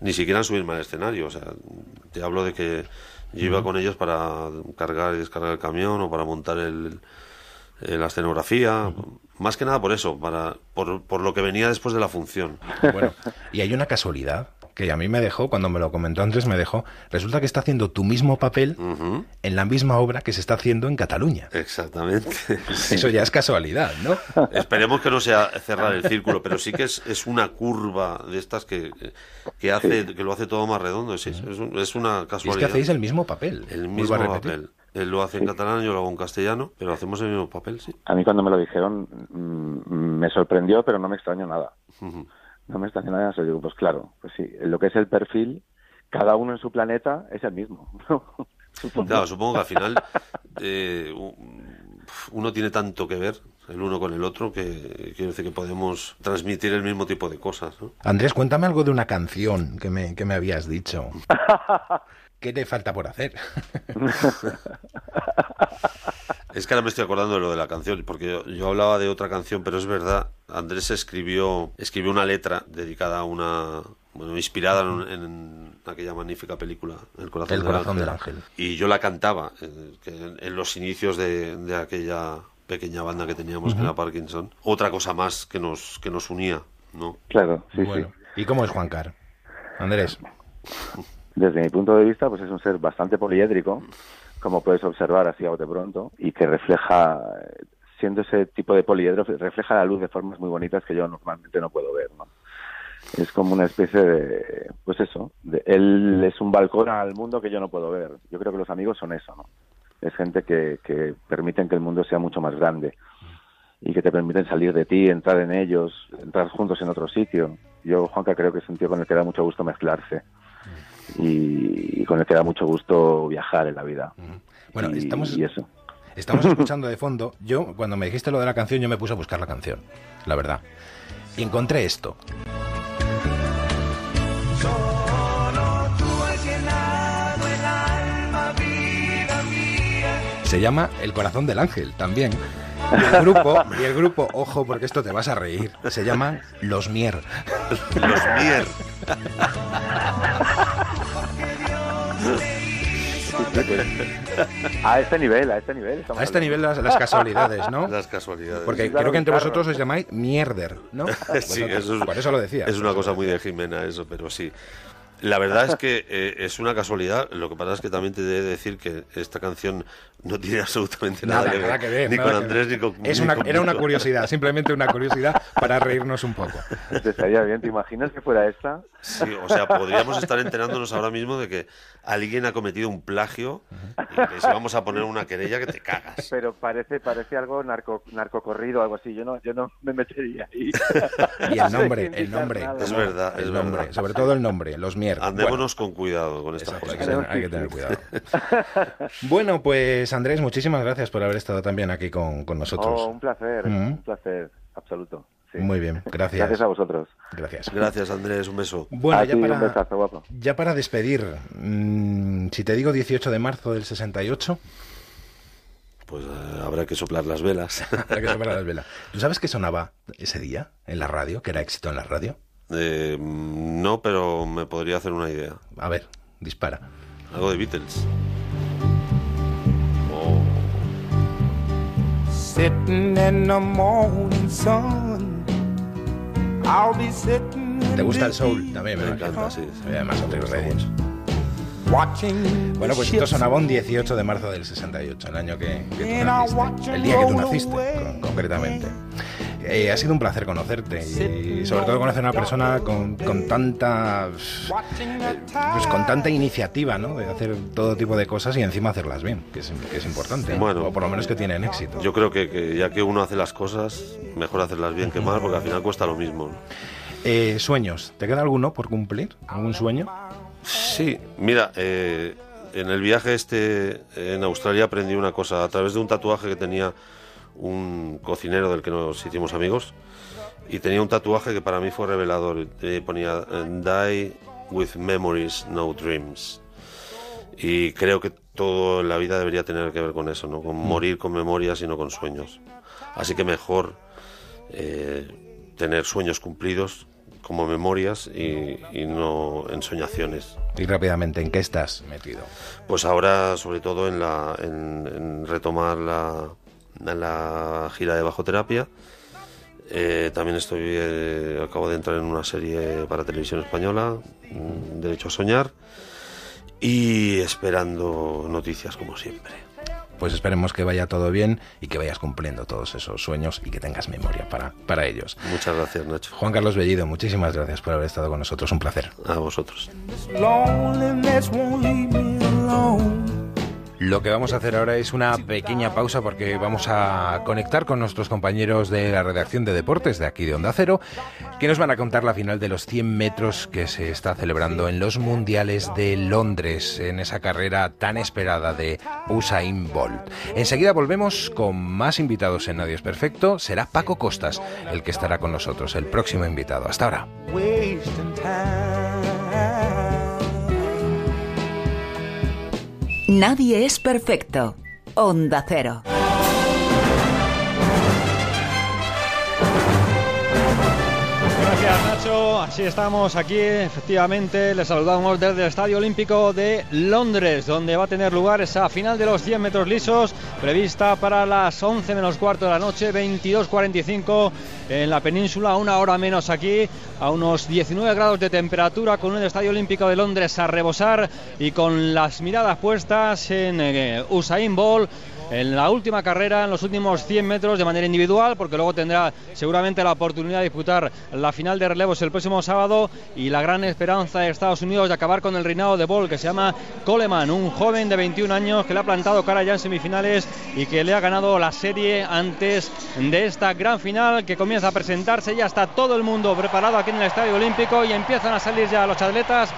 ni siquiera en subirme al escenario. O sea, te hablo de que yo iba con ellos para cargar y descargar el camión o para montar el, eh, la escenografía. Más que nada por eso, para, por, por lo que venía después de la función. Bueno, y hay una casualidad que a mí me dejó, cuando me lo comentó Andrés, me dejó. Resulta que está haciendo tu mismo papel en la misma obra que se está haciendo en Cataluña. Exactamente. Eso ya es casualidad, ¿no? Esperemos que no sea cerrar el círculo, pero sí que es, es una curva de estas que, que hace que lo hace todo más redondo. Es, es, es una Y es casualidad. que hacéis el mismo papel. El mismo papel. Él lo hace en catalán, yo lo hago en castellano, pero hacemos el mismo papel, sí. A mí cuando me lo dijeron mm, me sorprendió, pero no me extrañó nada. No me extrañó nada. Yo digo, pues claro, pues sí, lo que es el perfil, cada uno en su planeta es el mismo. Claro, supongo que al final eh, uno tiene tanto que ver el uno con el otro que quiero decir que podemos transmitir el mismo tipo de cosas. ¿no? Andrés, cuéntame algo de una canción que me, que me habías dicho. ¿Qué te falta por hacer? Es que ahora me estoy acordando de lo de la canción, porque yo, yo hablaba de otra canción, pero es verdad, Andrés escribió, escribió una letra dedicada a una, bueno, inspirada en, en aquella magnífica película, El corazón, El del, corazón ángel. del ángel. Y yo la cantaba eh, que en, en los inicios de, de aquella pequeña banda que teníamos, que Ujú. era Parkinson. Otra cosa más que nos, que nos unía, ¿no? Claro, sí, Bueno, ¿y cómo es Juan Car? Andrés. Desde mi punto de vista, pues es un ser bastante poliédrico, como puedes observar así a bote pronto, y que refleja siendo ese tipo de poliedro, refleja la luz de formas muy bonitas que yo normalmente no puedo ver. Es como una especie de, pues eso, de, él es un balcón al mundo que yo no puedo ver. Yo creo que los amigos son eso, ¿no? Es gente que, que permiten que el mundo sea mucho más grande y que te permiten salir de ti, entrar en ellos, entrar juntos en otro sitio. Yo, Juanca, creo que es un tío con el que da mucho gusto mezclarse y, y con el que da mucho gusto viajar en la vida. Bueno, y, estamos, y eso. estamos escuchando de fondo. Yo, cuando me dijiste lo de la canción, yo me puse a buscar la canción, la verdad. Y encontré esto. Se llama El corazón del ángel, también. Y el grupo, y el grupo, ojo, porque esto te vas a reír, se llaman Los Mier. Los Mier. A este nivel, a este nivel. A este nivel las, las casualidades, ¿no? Las casualidades. Porque Claro, creo que entre claro. vosotros os llamáis mierder, ¿no? Sí, Vosotros. eso es, Por eso lo decía. Es una cosa muy de Jimena eso, pero sí. La verdad es que eh, es una casualidad. Lo que pasa es que también te he de decir que esta canción no tiene absolutamente nada, Nada, que, ver, nada que ver. ni nada con Andrés ni con Es ni una, con Era una curiosidad, simplemente una curiosidad para reírnos un poco. Te estaría bien, ¿te imaginas que fuera esta? Sí, o sea, podríamos estar enterándonos ahora mismo de que alguien ha cometido un plagio y que si vamos a poner una querella que te cagas. Pero parece parece algo narco narcocorrido, algo así. Yo no yo no me metería ahí. Y el nombre, el nombre. nada. Es verdad, es El nombre, verdad. sobre todo el nombre, los Andémonos con cuidado con estas cosas. hay, que, hay que tener cuidado. Bueno, pues Andrés, muchísimas gracias por haber estado también aquí con, con nosotros. Oh, un placer, Mm. un placer, absoluto. sí. Muy bien, gracias. Gracias a vosotros. Gracias. Gracias, Andrés, un beso. Bueno, ya para, un besazo, guapo. ya para despedir, mm, si te digo 18 de marzo del 68, Pues eh, habrá que soplar las velas. para que soplara las velas. ¿Tú sabes qué sonaba ese día en la radio? Que era éxito en la radio. Eh, no, pero me podría hacer una idea. A ver, dispara. Algo de Beatles. Sitting in the morning sun. I'll be sitting ¿Te gusta el soul? También me, encanta, sí. Además, Andrés Reyes. watching. Bueno, pues esto sonaba un 18 de marzo del 68, el año que, que tú naciste. El día que tú naciste, con- concretamente. Eh, ha sido un placer conocerte y sobre todo conocer a una persona con, con tanta eh, pues con tanta iniciativa, ¿no? De hacer todo tipo de cosas y encima hacerlas bien, que es, que es importante. Bueno. o por lo menos que tienen éxito. Yo creo que, que ya que uno hace las cosas, mejor hacerlas bien que mal, porque al final cuesta lo mismo. Eh, sueños, ¿te queda alguno por cumplir? ¿Algún sueño? Sí, mira, eh, en el viaje este en Australia aprendí una cosa a través de un tatuaje que tenía un cocinero del que nos hicimos amigos y tenía un tatuaje que para mí fue revelador. Eh, ponía Die with memories, no dreams. Y creo que todo en la vida debería tener que ver con eso, ¿no? Con morir con memorias y no con sueños. Así que mejor eh, tener sueños cumplidos como memorias y, y no ensoñaciones. Y rápidamente, ¿en qué estás metido? Pues ahora, sobre todo, en, la, en, en retomar la, la gira de bajoterapia. Eh, también estoy, eh, acabo de entrar en una serie para televisión española, mm, Derecho a Soñar, y esperando noticias como siempre. Pues esperemos que vaya todo bien y que vayas cumpliendo todos esos sueños y que tengas memoria para, para ellos. Muchas gracias, Nacho. Juan Carlos Bellido, muchísimas gracias por haber estado con nosotros. Un placer. A vosotros. Lo que vamos a hacer ahora es una pequeña pausa porque vamos a conectar con nuestros compañeros de la redacción de deportes de aquí de Onda Cero, que nos van a contar la final de los 100 metros que se está celebrando en los Mundiales de Londres, en esa carrera tan esperada de Usain Bolt. Enseguida volvemos con más invitados en Nadie es Perfecto. Será Paco Costas el que estará con nosotros, el próximo invitado. Hasta ahora. Nadie es perfecto. Onda Cero. Así estamos aquí, efectivamente, les saludamos desde el Estadio Olímpico de Londres, donde va a tener lugar esa final de los 100 metros lisos, prevista para las 11 menos cuarto de la noche, 22.45 en la península, una hora menos aquí, a unos 19 grados de temperatura, con un Estadio Olímpico de Londres a rebosar y con las miradas puestas en eh, Usain Bolt en la última carrera, en los últimos 100 metros de manera individual, porque luego tendrá seguramente la oportunidad de disputar la final de relevos el próximo sábado y la gran esperanza de Estados Unidos de acabar con el reinado de Ball, que se llama Coleman, un joven de 21 años que le ha plantado cara ya en semifinales y que le ha ganado la serie antes de esta gran final que comienza a presentarse. Ya está todo el mundo preparado aquí en el Estadio Olímpico y empiezan a salir ya los atletas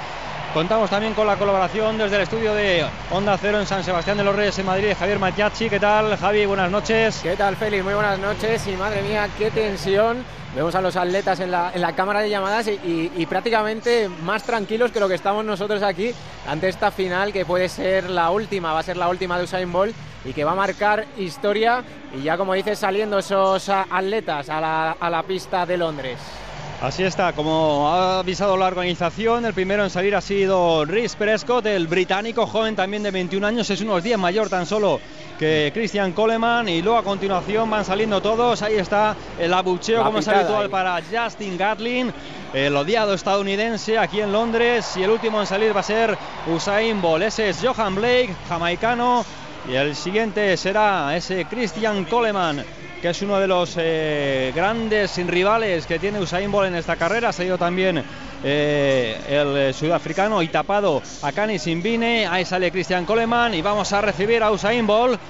Contamos también con la colaboración desde el estudio de Onda Cero en San Sebastián de los Reyes en Madrid, Javier Matiachi. ¿Qué tal, Javi? Buenas noches. ¿Qué tal, Félix? Muy buenas noches. Y madre mía, qué tensión. Vemos a los atletas en la, cámara de llamadas y, prácticamente más tranquilos que lo que estamos nosotros aquí ante esta final que puede ser la última, va a ser la última de Usain Bolt y que va a marcar historia. Y ya, como dices, saliendo esos atletas a la pista de Londres. Así está, como ha avisado la organización, el primero en salir ha sido Rhys Prescott, el británico joven también de 21 años, es unos 10 mayor tan solo que Christian Coleman y luego a continuación van saliendo todos, ahí está el abucheo como es habitual para Justin Gatlin, el odiado estadounidense aquí en Londres y el último en salir va a ser Usain Bolt, ese es Johan Blake, jamaicano y el siguiente será ese Christian Coleman que es uno de los eh, grandes rivales que tiene Usain Bolt en esta carrera. Ha salido también eh, el sudafricano y tapado a Cani Simbine. Ahí sale Christian Coleman y vamos a recibir a Usain Bolt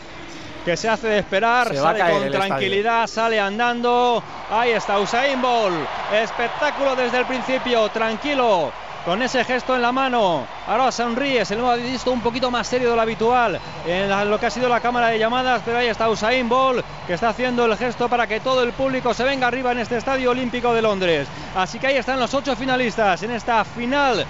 que se hace de esperar, sale con tranquilidad, sale andando. Ahí está Usain Bolt. Espectáculo desde el principio, tranquilo con ese gesto en la mano. Ahora sonríe, se lo ha visto un poquito más serio de lo habitual en lo que ha sido la cámara de llamadas, pero ahí está Usain Bolt que está haciendo el gesto para que todo el público se venga arriba en este Estadio Olímpico de Londres. Así que ahí están los ocho finalistas en esta final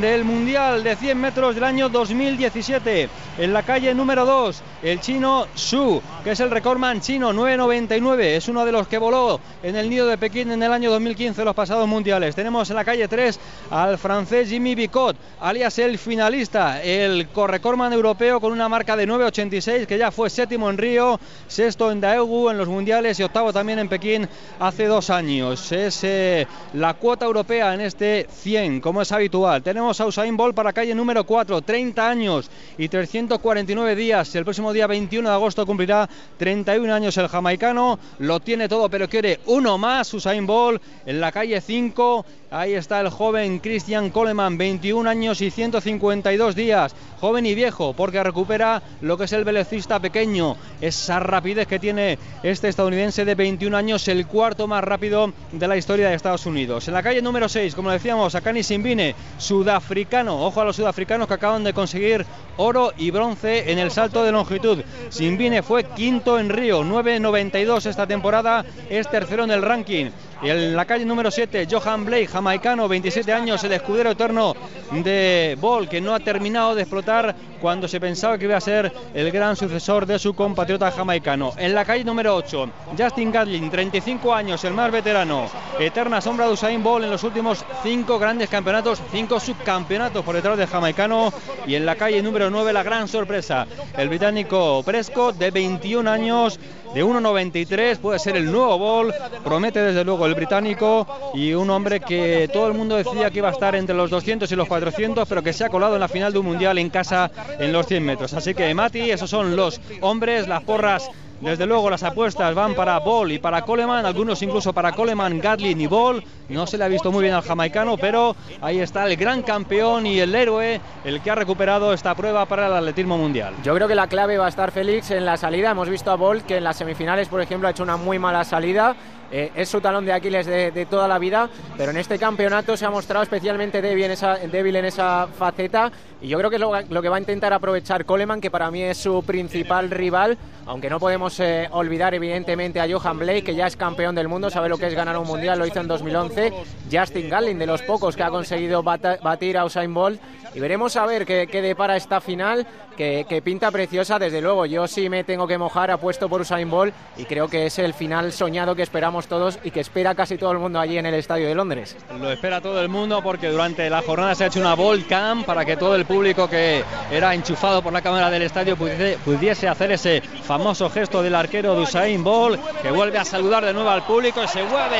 del Mundial de 100 metros del año 2017. En la calle número 2, el chino Su, que es el recordman chino 9.99, es uno de los que voló en el nido de Pekín en el año 2015 los pasados mundiales. Tenemos en la calle 3 al francés Jimmy Bicot, alias el finalista, el correcorman europeo con una marca de 9.86 que ya fue séptimo en Río, sexto en Daegu en los mundiales y octavo también en Pekín hace dos años. Es eh, la cuota europea en este 100, como es habitual. Tenemos a Usain Bolt para calle número 4, 30 años y 349 días. El próximo día 21 de agosto cumplirá 31 años el jamaicano. Lo tiene todo, pero quiere uno más. Usain Bolt en la calle 5. Ahí está el joven Christian Coleman, 21 años y 152 días. Joven y viejo, porque recupera lo que es el velocista pequeño. Esa rapidez que tiene este estadounidense de 21 años, el cuarto más rápido de la historia de Estados Unidos. En la calle número 6, como decíamos, Akani Simbine, sudafricano. Ojo a los sudafricanos que acaban de conseguir oro y bronce en el salto de longitud. Simbine fue quinto en Río, 9.92 esta temporada, es tercero en el ranking. Y en la calle número 7, Johan Blake, jamaicano, 27 años, el escudero eterno de Ball, que no ha terminado de explotar cuando se pensaba que iba a ser el gran sucesor de su compatriota jamaicano. En la calle número 8, Justin Gatlin, 35 años, el más veterano, eterna sombra de Usain Bolt en los últimos cinco grandes campeonatos, cinco subcampeonatos por detrás del jamaicano. Y en la calle número 9, la gran sorpresa, el británico Prescott, de 21 años, de 1.93, puede ser el nuevo Ball, promete desde luego el británico y un hombre que todo el mundo decía que iba a estar entre los 200 y los 400, pero que se ha colado en la final de un mundial en casa en los 100 metros. Así que Mati, esos son los hombres, las porras desde luego las apuestas van para Ball y para Coleman, algunos incluso para Coleman, Gatlin y Ball. No se le ha visto muy bien al jamaicano, pero ahí está el gran campeón y el héroe, el que ha recuperado esta prueba para el atletismo mundial. Yo creo que la clave va a estar Félix en la salida. Hemos visto a Ball que en las semifinales, por ejemplo, ha hecho una muy mala salida. Eh, es su talón de Aquiles de, toda la vida, pero en este campeonato se ha mostrado especialmente débil en esa, débil en esa faceta. Y yo creo que es lo, que va a intentar aprovechar Coleman, que para mí es su principal rival, aunque no podemos eh, olvidar evidentemente a Johan Blake, que ya es campeón del mundo, sabe lo que es ganar un mundial, lo hizo en 2011, Justin Gatlin, de los pocos que ha conseguido batir a Usain Bolt, y veremos a ver qué, qué depara esta final, que, que, pinta preciosa, desde luego, yo sí me tengo que mojar, apuesto por Usain Bolt, y creo que es el final soñado que esperamos todos y que espera casi todo el mundo allí en el Estadio de Londres. Lo espera todo el mundo porque durante la jornada se ha hecho una Bolt Cam para que todo el público que era enchufado por la cámara del estadio pudiese, pudiese hacer ese famoso gesto del arquero de Usain Bolt, que vuelve a saludar de nuevo al público y se vuelve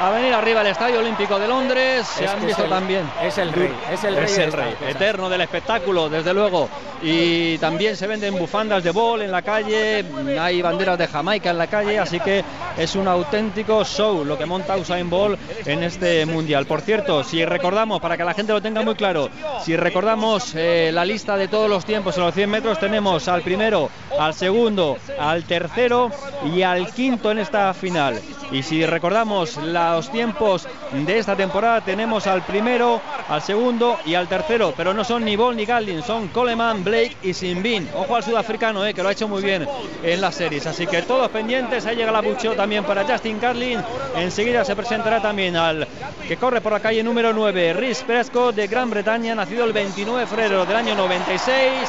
a venir arriba al Estadio Olímpico de Londres. Se Es han visto el- también. es el rey, es el rey Es el. Eterno del espectáculo, desde luego. Y también se venden bufandas de bol en la calle, hay banderas de Jamaica en la calle, así que es un auténtico show lo que monta Usain Bolt en este mundial. Por cierto, si recordamos, para que la gente lo tenga muy claro, si recordamos eh, la lista de todos los tiempos en los 100 metros, tenemos al primero, al segundo, al tercero y al quinto en esta final. Y si recordamos los tiempos de esta temporada, tenemos al primero, al segundo y al tercero, pero no son ni Bol ni Gatlin, son Coleman, Blake y Simbin. Ojo al sudafricano, eh, que lo ha hecho muy bien en las series. Así que todos pendientes, ahí llega la bucheo también para Justin Gatlin. Enseguida se presentará también al que corre por la calle número 9, Rhys Prescott de Gran Bretaña, nacido el 29 de febrero del año 96.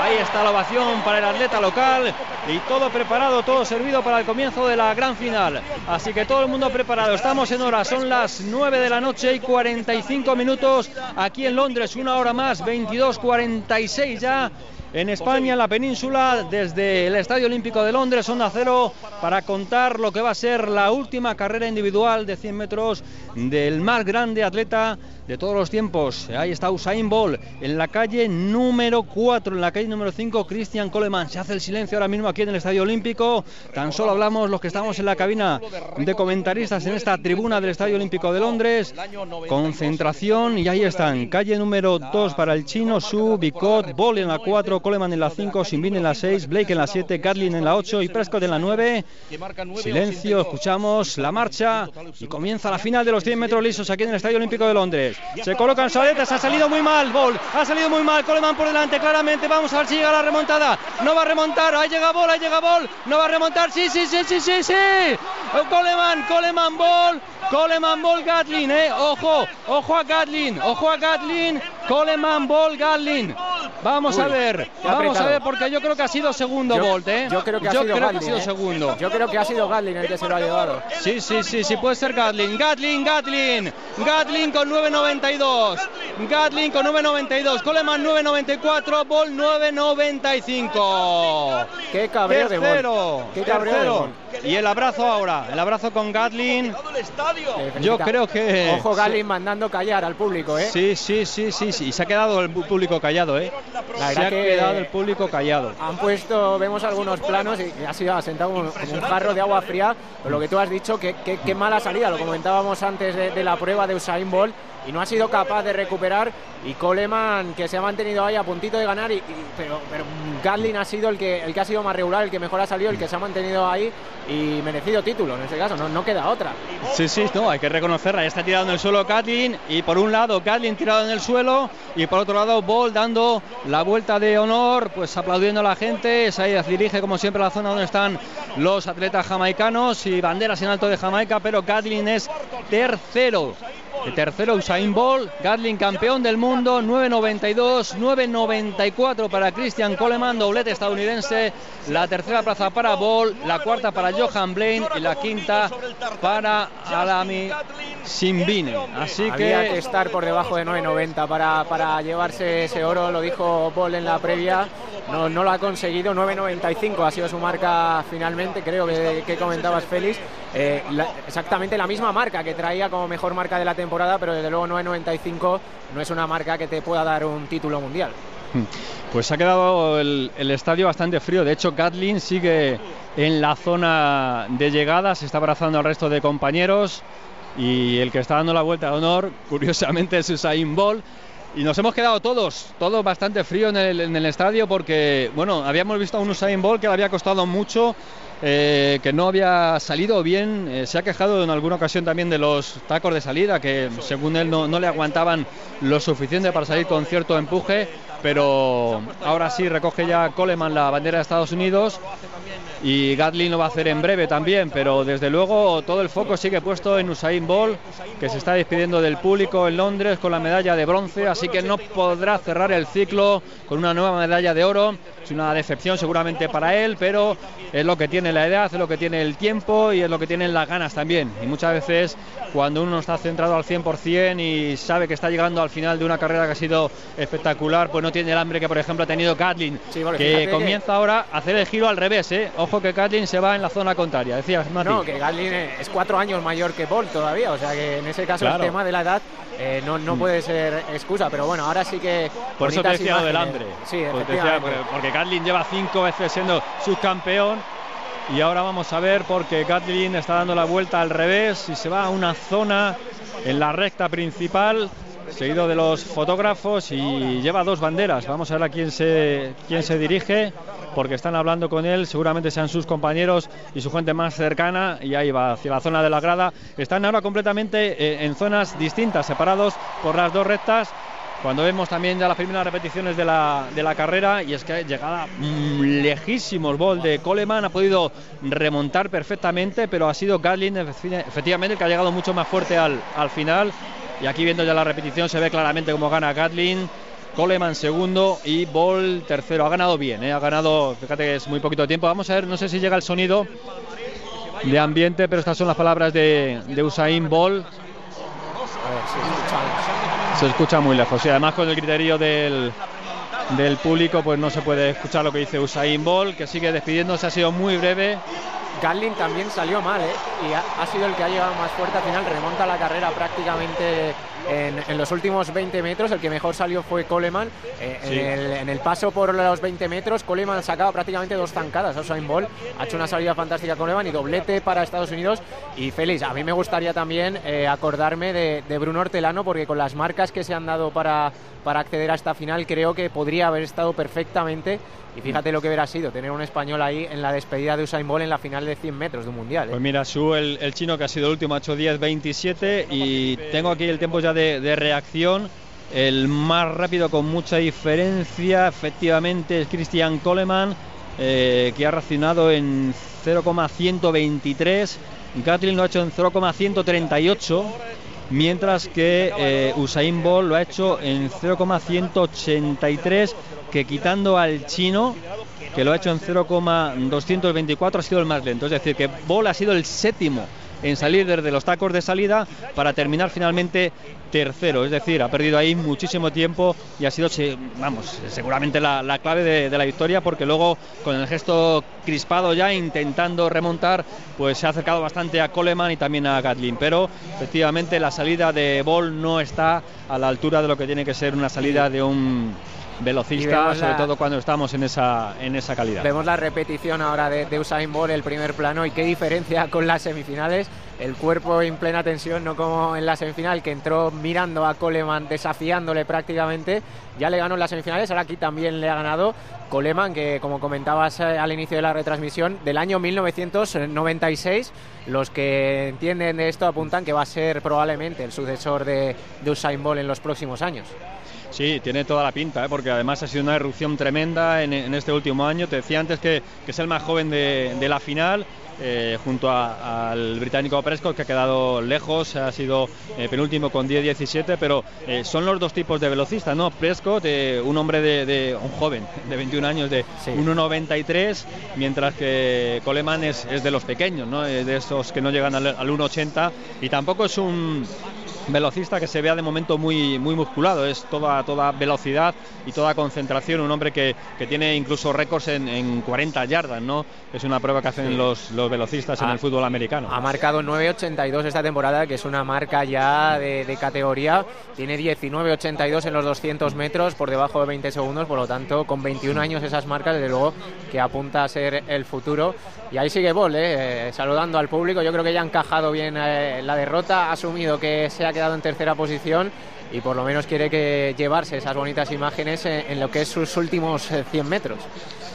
Ahí está la ovación para el atleta local y todo preparado, todo servido para el comienzo de la gran final. Así que todo el mundo preparado. Estamos en hora, son las 9 de la noche y 45 minutos aquí en Londres, una hora más, 22.46 ya. En España, en la península, desde el Estadio Olímpico de Londres, Onda Cero, para contar lo que va a ser la última carrera individual de 100 metros del más grande atleta de todos los tiempos. Ahí está Usain Bolt en la calle número 4, en la calle número 5, Christian Coleman. Se hace el silencio ahora mismo aquí en el Estadio Olímpico. Tan solo hablamos los que estamos en la cabina de comentaristas en esta tribuna del Estadio Olímpico de Londres. Concentración y ahí están. Calle número 2 para el chino, Su, Bicot, Bolt en la 4, Coleman en la 5, Simbin en la 6, Blake en la 7, Gatlin en la 8 y Prescott en la 9. Silencio, escuchamos la marcha y comienza la final de los 100 metros lisos aquí en el Estadio Olímpico de Londres. Se colocan saletas, ha salido muy mal, Bolt, ha salido muy mal, Coleman por delante claramente, vamos a ver si llega la remontada, no va a remontar, ahí llega Bolt, ahí llega Bolt, no va a remontar, sí, sí, sí, sí, sí, sí, Coleman, Coleman, Bolt, Coleman, Bolt, Gatlin, eh, ojo, ojo a Gatlin, ojo a Gatlin, Coleman, Bolt, Gatlin. Vamos a ver, vamos a ver porque yo creo que ha sido segundo Yo- Bolt, ¿eh? yo creo que ha yo sido creo que Gatlin, ha sido ¿eh? segundo. Yo creo que ha sido Gatlin el que se lo ha llevado. Sí, sí, sí, sí, puede ser Gatlin. Gatlin, Gatlin. Gatlin con 9.92. Gatlin con 9.92. Coleman 9.94. Ball 9.95. Qué cabreo de Bolt. Qué cabreo de. Bolt. Y el abrazo ahora. El abrazo con Gatlin. Yo creo que. Ojo Gatlin mandando callar al público, ¿eh? Sí, sí, sí, sí, sí. Y se ha quedado el público callado, ¿eh? La Se ha que- quedado el público callado. Han puesto, vemos algunos planos y ha sido asentado como, como un jarro de agua fría. Pero lo que tú has dicho, que que- qué mala salida, lo comentábamos antes de, de la prueba de Usain Bolt y no ha sido capaz de recuperar. Y Coleman, que se ha mantenido ahí a puntito de ganar, y, y- pero, pero Gatlin ha sido el que, el que ha sido más regular, el que mejor ha salido, el que se ha mantenido ahí y merecido título en este caso, no, no queda otra. Sí, sí, no, hay que reconocerla. Está tirado en el suelo Gatlin y por un lado Gatlin tirado en el suelo y por otro lado Ball dando la vuelta de honor, pues aplaudiendo a la gente. Said dirige como siempre la zona donde están los atletas jamaicanos y banderas en alto de Jamaica, pero Gatlin es tercero. El tercero Usain Bolt, Gatlin campeón del mundo, 9.92, 9.94 para Christian Coleman, doblete estadounidense, la tercera plaza para Bolt, la cuarta para Johan Blaine y la quinta para Alami Simbine. Así Había que que estar por debajo de 9.90 para, para llevarse ese oro, lo dijo Paul en la previa, no, no lo ha conseguido, 9.95 ha sido su marca finalmente, creo que, que comentabas Félix, Eh, la- exactamente la misma marca que traía como mejor marca de la temporada, pero desde luego 9.95 no es una marca que te pueda dar un título mundial. Pues ha quedado el, el estadio bastante frío. De hecho, Gatlin sigue en la zona de llegada, se está abrazando al resto de compañeros. Y el que está dando la vuelta de honor, curiosamente, es Usain Bolt. Y nos hemos quedado todos, todos bastante frío en el, estadio porque, bueno, habíamos visto a un Usain Bolt que le había costado mucho, eh, que no había salido bien. eh, se ha quejado en alguna ocasión también de los tacos de salida, que según él no le aguantaban lo suficiente para salir con cierto empuje. pero ahora sí recoge ya Coleman la bandera de Estados Unidos y Gatlin lo va a hacer en breve también, pero desde luego todo el foco sigue puesto en Usain Bolt, que se está despidiendo del público en Londres con la medalla de bronce, así que no podrá cerrar el ciclo con una nueva medalla de oro. Es una decepción seguramente para él, pero es lo que tiene la edad, es lo que tiene el tiempo y es lo que tienen las ganas también. Y muchas veces cuando uno está centrado al 100% y sabe que está llegando al final de una carrera que ha sido espectacular, pues no tiene el hambre que por ejemplo ha tenido Gatlin, que comienza ahora a hacer el giro al revés. ¿eh? Ojo que Gatlin se va en la zona contraria. Decías, Mati. No, que Gatlin es cuatro años mayor que Paul todavía, o sea que en ese caso el tema de la edad eh, no, no puede ser excusa, pero bueno, ahora sí que. Por eso te decía del hambre. Sí, porque Gatlin lleva cinco veces siendo subcampeón. Y ahora vamos a ver porque Gatlin está dando la vuelta al revés y se va a una zona en la recta principal, seguido de los fotógrafos y lleva dos banderas. Vamos a ver a quién se, quién se dirige porque están hablando con él, seguramente sean sus compañeros y su gente más cercana y ahí va hacia la zona de la grada. Están ahora completamente eh, en zonas distintas, separados por las dos rectas cuando vemos también ya las primeras repeticiones de la, de la carrera y es que llegada mm, lejísimos bol de Coleman ha podido remontar perfectamente pero ha sido Gatlin efectivamente el que ha llegado mucho más fuerte al, al final y aquí viendo ya la repetición se ve claramente cómo gana Gatlin Coleman segundo y Ball tercero. Ha ganado bien, ¿eh? ha ganado, fíjate que es muy poquito tiempo. Vamos a ver, no sé si llega el sonido de ambiente, pero estas son las palabras de, de Usain Ball. Se escucha muy lejos y además con el criterio del, del público pues no se puede escuchar lo que dice Usain Bolt, que sigue despidiéndose, ha sido muy breve. Gatlin también salió mal ¿eh? y ha, sido el que ha llegado más fuerte al final, remonta la carrera prácticamente en, los últimos 20 metros, el que mejor salió fue Coleman. Eh, en, el, paso por los 20 metros, Coleman sacaba prácticamente dos zancadas a Usain Bolt. Ha hecho una salida fantástica Coleman y doblete para Estados Unidos. Y feliz, a mí me gustaría también eh, acordarme de, Bruno Hortelano, porque con las marcas que se han dado para, para acceder a esta final, creo que podría haber estado perfectamente y fíjate lo que hubiera sido tener un español ahí en la despedida de Usain Bolt en la final de 100 metros de un mundial. ¿eh? Pues mira, Su, el, chino que ha sido el último, ha hecho 10-27 y tengo aquí el tiempo ya de, reacción. El más rápido con mucha diferencia, efectivamente, es Christian Coleman, eh, que ha reaccionado en 0,123. Gatlin lo ha hecho en 0,138 mientras que eh, Usain Bolt lo ha hecho en 0,183 que quitando al chino, que lo ha hecho en 0,224, ha sido el más lento. Es decir, que Bol ha sido el séptimo en salir desde los tacos de salida para terminar finalmente tercero. Es decir, ha perdido ahí muchísimo tiempo y ha sido, seguramente la, clave de, la victoria porque luego con el gesto crispado ya intentando remontar, pues se ha acercado bastante a Coleman y también a Gatlin. Pero efectivamente la salida de Bol no está a la altura de lo que tiene que ser una salida de un velocista, sobre todo cuando estamos en esa, en esa calidad. Vemos la repetición ahora de, Usain Bolt, el primer plano, y qué diferencia con las semifinales. El cuerpo en plena tensión, no como en la semifinal, que entró mirando a Coleman, desafiándole prácticamente. Ya le ganó en las semifinales, ahora aquí también le ha ganado Coleman, que como comentabas eh, al inicio de la retransmisión, del año 1996. Los que entienden de esto apuntan que va a ser probablemente el sucesor de, de Usain Bolt en los próximos años. Sí, tiene toda la pinta, ¿eh? porque además ha sido una erupción tremenda en, este último año. Te decía antes que, es el más joven de, la final. Eh, junto al británico Prescott que ha quedado lejos, ha sido eh, penúltimo con 10-17, pero son los dos tipos de velocistas, ¿no? Prescott, un hombre de, un joven de 21 años de 1,93, mientras que Coleman es, de los pequeños, ¿no? de esos que no llegan al, al 1,80 y tampoco es un velocista que se vea de momento muy, muy musculado, es toda, toda velocidad y toda concentración, un hombre que, tiene incluso récords en, 40 yardas, ¿no? Es una prueba que hacen los, los velocistas en el fútbol americano. Ha marcado 9.82 esta temporada, que es una marca ya de, categoría, tiene 19.82 en los 200 metros, por debajo de 20 segundos, por lo tanto, con 21 años esas marcas, desde luego que apunta a ser el futuro. Y ahí sigue Bol, ¿eh? saludando al público, yo creo que ya ha encajado bien eh, la derrota, ha asumido que se ha quedado en tercera posición y por lo menos quiere que llevarse esas bonitas imágenes en, lo que es sus últimos 100 eh, metros.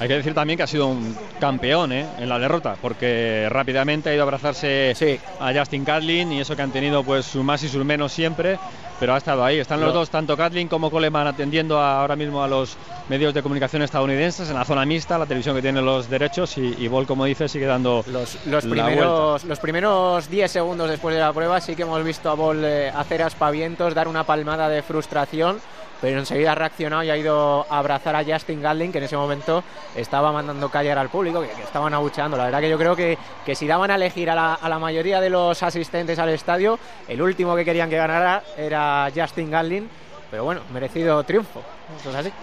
Hay que decir también que ha sido un campeón ¿eh? en la derrota, porque rápidamente ha ido a abrazarse a Justin Gatlin y eso que han tenido pues sus más y sus menos siempre, pero ha estado ahí. Están los Lo- dos, tanto Gatlin como Coleman, atendiendo a- ahora mismo a los medios de comunicación estadounidenses en la zona mixta, la televisión que tiene los derechos y, y Bol, como dice, sigue dando Los la vuelta. primeros, los primeros 10 segundos después de la prueba sí que hemos visto a Bol eh, hacer aspavientos, dar una palmada de frustración, pero enseguida ha reaccionado y ha ido a abrazar a Justin Gatlin, que en ese momento estaba mandando callar al público, que, estaban abucheando. La verdad que yo creo que, que si daban a elegir a la, mayoría de los asistentes al estadio, el último que querían que ganara era Justin Gatlin, pero bueno, merecido triunfo.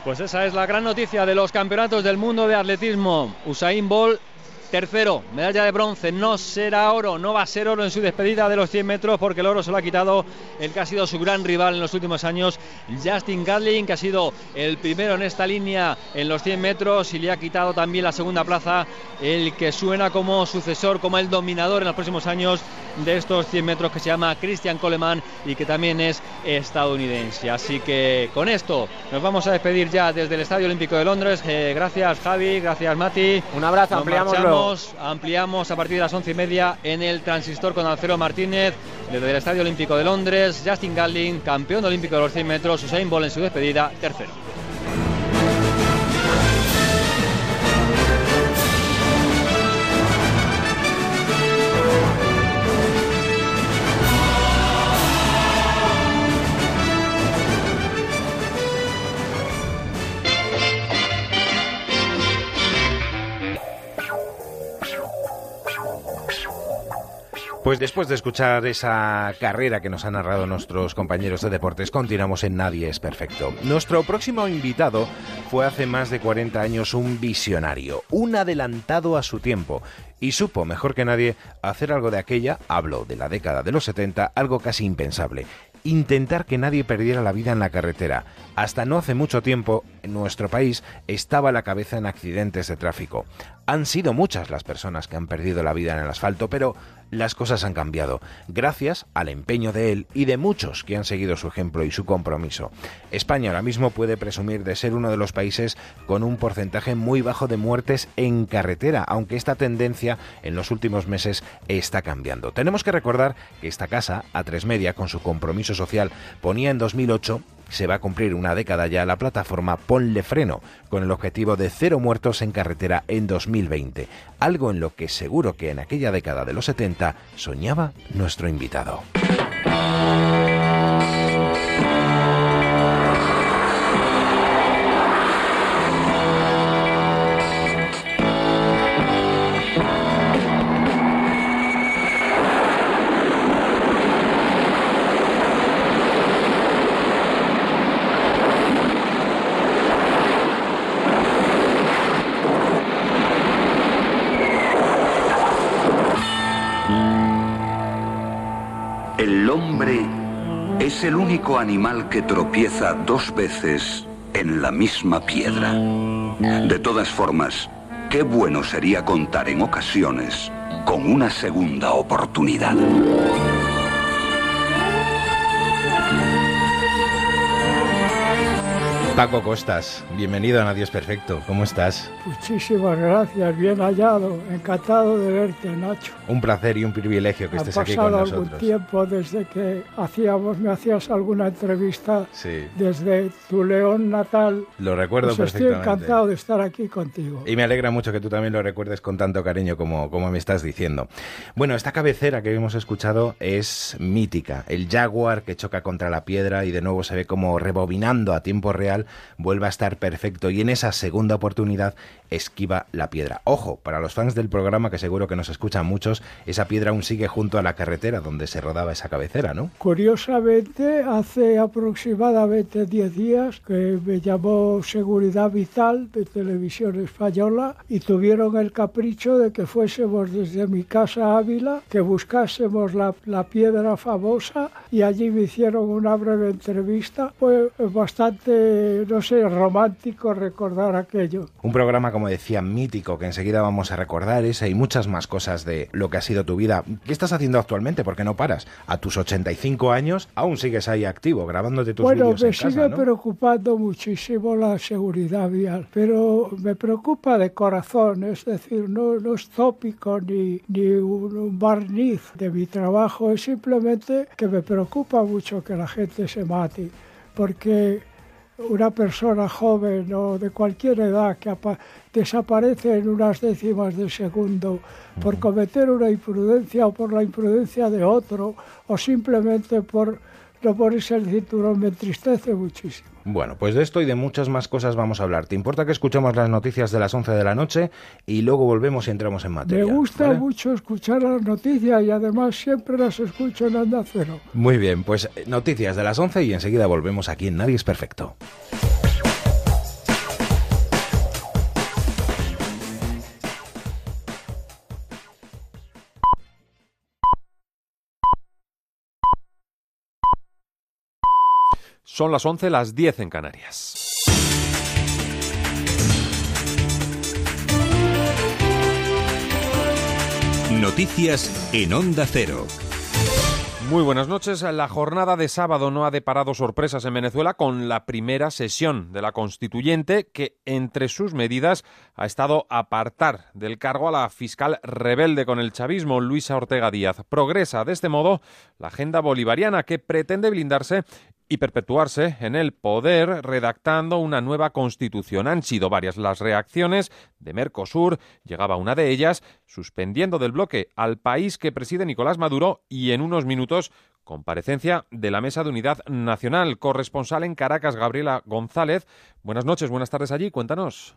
Pues esa es la gran noticia de los campeonatos del mundo de atletismo. Usain Bolt, tercero, medalla de bronce. No será oro, no va a ser oro en su despedida de los 100 metros porque el oro se lo ha quitado el que ha sido su gran rival en los últimos años, Justin Gatlin, que ha sido el primero en esta línea en los 100 metros y le ha quitado también la segunda plaza, el que suena como sucesor, como el dominador en los próximos años de estos 100 metros que se llama Christian Coleman y que también es estadounidense. Así que con esto nos vamos a despedir ya desde el Estadio Olímpico de Londres. Eh, gracias Javi, gracias Mati. Un abrazo, Nos ampliamos ampliamos a partir de las once y media en el transistor con Alfredo Martínez desde el Estadio Olímpico de Londres. Justin Gatlin, campeón olímpico de los 100 metros. Usain Bolt en su despedida, tercero. Pues después de escuchar esa carrera que nos han narrado nuestros compañeros de deportes, continuamos en Nadie es Perfecto. Nuestro próximo invitado fue hace más de 40 años un visionario, un adelantado a su tiempo, y supo mejor que nadie hacer algo de aquella, hablo de la década de los 70, algo casi impensable. Intentar que nadie perdiera la vida en la carretera. Hasta no hace mucho tiempo, nuestro país estaba a la cabeza en accidentes de tráfico. Han sido muchas las personas que han perdido la vida en el asfalto, pero las cosas han cambiado, gracias al empeño de él y de muchos que han seguido su ejemplo y su compromiso. España ahora mismo puede presumir de ser uno de los países con un porcentaje muy bajo de muertes en carretera, aunque esta tendencia en los últimos meses está cambiando. Tenemos que recordar que esta casa, A3 Media, con su compromiso social, ponía en 2008 se va a cumplir una década ya la plataforma Ponle Freno, con el objetivo de cero muertos en carretera en 2020, algo en lo que seguro que en aquella década de los 70 soñaba nuestro invitado. Es el único animal que tropieza dos veces en la misma piedra. De todas formas, qué bueno sería contar en ocasiones con una segunda oportunidad. Paco Costas, bienvenido a Nadie es Perfecto, ¿cómo estás? Muchísimas gracias, bien hallado, encantado de verte, Nacho. Un placer y un privilegio que Ha estés aquí con pasado algún nosotros. tiempo desde que hacíamos, me hacías alguna entrevista Sí, desde tu León natal. lo recuerdo Pues estoy perfectamente. encantado de estar aquí contigo. Y me alegra mucho que tú también lo recuerdes con tanto cariño como, como me estás diciendo. Bueno, esta cabecera que hemos escuchado es mítica. El jaguar que choca contra la piedra y de nuevo se ve como rebobinando a tiempo real vuelve a estar perfecto y en esa segunda oportunidad esquiva la piedra. Ojo, para los fans del programa que seguro que nos escuchan muchos, esa piedra aún sigue junto a la carretera donde se rodaba esa cabecera, ¿no? Curiosamente, hace aproximadamente 10 días que me llamó Seguridad Vital de Televisión Española y tuvieron el capricho de que fuésemos desde mi casa Ávila, que buscásemos la, la piedra famosa y allí me hicieron una breve entrevista. Fue bastante eh, no sé, romántico recordar aquello. Un programa, como decía, mítico, que enseguida vamos a recordar ese y muchas más cosas de lo que ha sido tu vida. ¿Qué estás haciendo actualmente? Porque no paras. A tus 85 años aún sigues ahí activo, grabándote tus bueno, vídeos me en casa, sigue ¿no? preocupando muchísimo la seguridad vial, pero me preocupa de corazón, es decir, no, no es tópico ni, ni un barniz de mi trabajo, es simplemente que me preocupa mucho que la gente se mate, porque una persona joven o de cualquier edad que apa- desaparece en unas décimas de segundo por cometer una imprudencia o por la imprudencia de otro o simplemente por no ponerse el cinturón me entristece muchísimo. Bueno, pues de esto y de muchas más cosas vamos a hablar. ¿Te importa que escuchemos las noticias de las 11 de la noche y luego volvemos y entramos en materia? Me gusta ¿vale? mucho escuchar las noticias y además siempre las escucho en Anda Cero. Muy bien, pues eh, noticias de las 11 y enseguida volvemos aquí en Nadie es Perfecto. Son las 11, las 10 en Canarias. Noticias en Onda Cero. Muy buenas noches. La jornada de sábado no ha deparado sorpresas en Venezuela con la primera sesión de la constituyente que entre sus medidas ha estado apartar del cargo a la fiscal rebelde con el chavismo, Luisa Ortega Díaz. Progresa de este modo la agenda bolivariana que pretende blindarse y perpetuarse en el poder redactando una nueva constitución. Han sido varias las reacciones de Mercosur, llegaba una de ellas, suspendiendo del bloque al país que preside Nicolás Maduro y en unos minutos comparecencia de la Mesa de Unidad Nacional. Corresponsal en Caracas, Gabriela González. Buenas noches, buenas tardes allí, cuéntanos.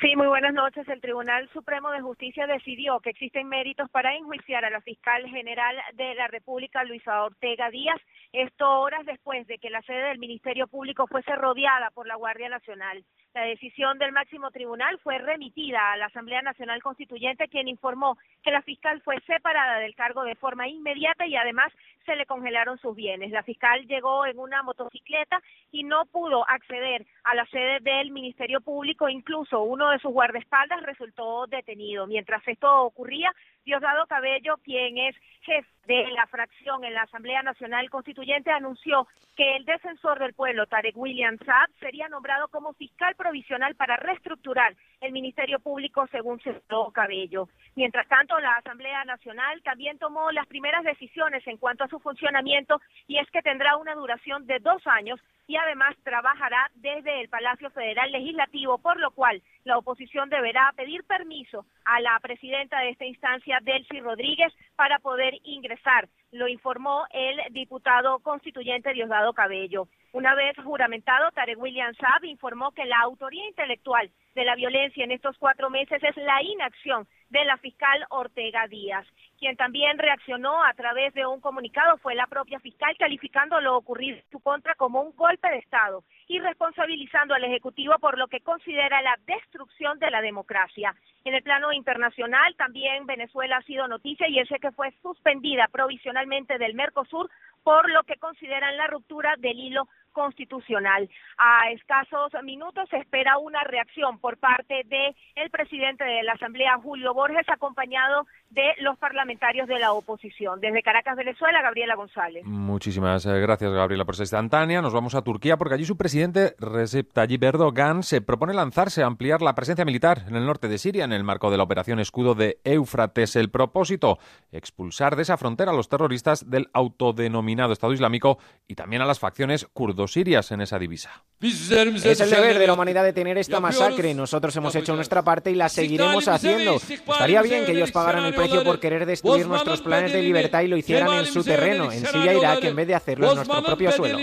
Sí, muy buenas noches. El Tribunal Supremo de Justicia decidió que existen méritos para enjuiciar a la fiscal general de la República, Luisa Ortega Díaz, esto horas después de que la sede del Ministerio Público fuese rodeada por la Guardia Nacional. La decisión del máximo tribunal fue remitida a la Asamblea Nacional Constituyente, quien informó que la fiscal fue separada del cargo de forma inmediata y además se le congelaron sus bienes. La fiscal llegó en una motocicleta y no pudo acceder a la sede del Ministerio Público, incluso uno de sus guardaespaldas resultó detenido. Mientras esto ocurría, Diosdado Cabello, quien es jefe de la fracción en la Asamblea Nacional Constituyente, anunció que el defensor del pueblo, Tarek William Saab, sería nombrado como fiscal provisional para reestructurar el Ministerio Público según Diosdado Cabello. Mientras tanto, la Asamblea Nacional también tomó las primeras decisiones en cuanto a su funcionamiento y es que tendrá una duración de dos años y además trabajará desde el Palacio Federal Legislativo, por lo cual la oposición deberá pedir permiso a la presidenta de esta instancia, Delcy Rodríguez, para poder ingresar. Lo informó el diputado constituyente Diosdado Cabello. Una vez juramentado, Tarek William Saab informó que la autoría intelectual de la violencia en estos cuatro meses es la inacción de la fiscal Ortega Díaz. Quien también reaccionó a través de un comunicado fue la propia fiscal calificando lo ocurrido en su contra como un golpe de Estado y responsabilizando al Ejecutivo por lo que considera la destrucción de la democracia. En el plano internacional también Venezuela ha sido noticia y es que fue suspendida provisionalmente del Mercosur por lo que consideran la ruptura del hilo constitucional. A escasos minutos se espera una reacción por parte del el presidente de la Asamblea, Julio Borges, acompañado de los parlamentarios de la oposición. Desde Caracas, Venezuela, Gabriela González. Muchísimas eh, gracias, Gabriela, por esa instantánea. Nos vamos a Turquía porque allí su presidente, Recep Tayyip Erdogan, se propone lanzarse a ampliar la presencia militar en el norte de Siria en el marco de la operación Escudo de Éufrates. El propósito, expulsar de esa frontera a los terroristas del autodenominado Estado Islámico y también a las facciones kurdo-sirias en esa divisa. Es el deber de la humanidad detener esta masacre. Nosotros hemos hecho nuestra parte y la seguiremos haciendo. Estaría bien que ellos pagaran el precio por querer destruir nuestros planes de libertad y lo hicieran en su terreno, en Siria Irak, en vez de hacerlo en nuestro propio suelo.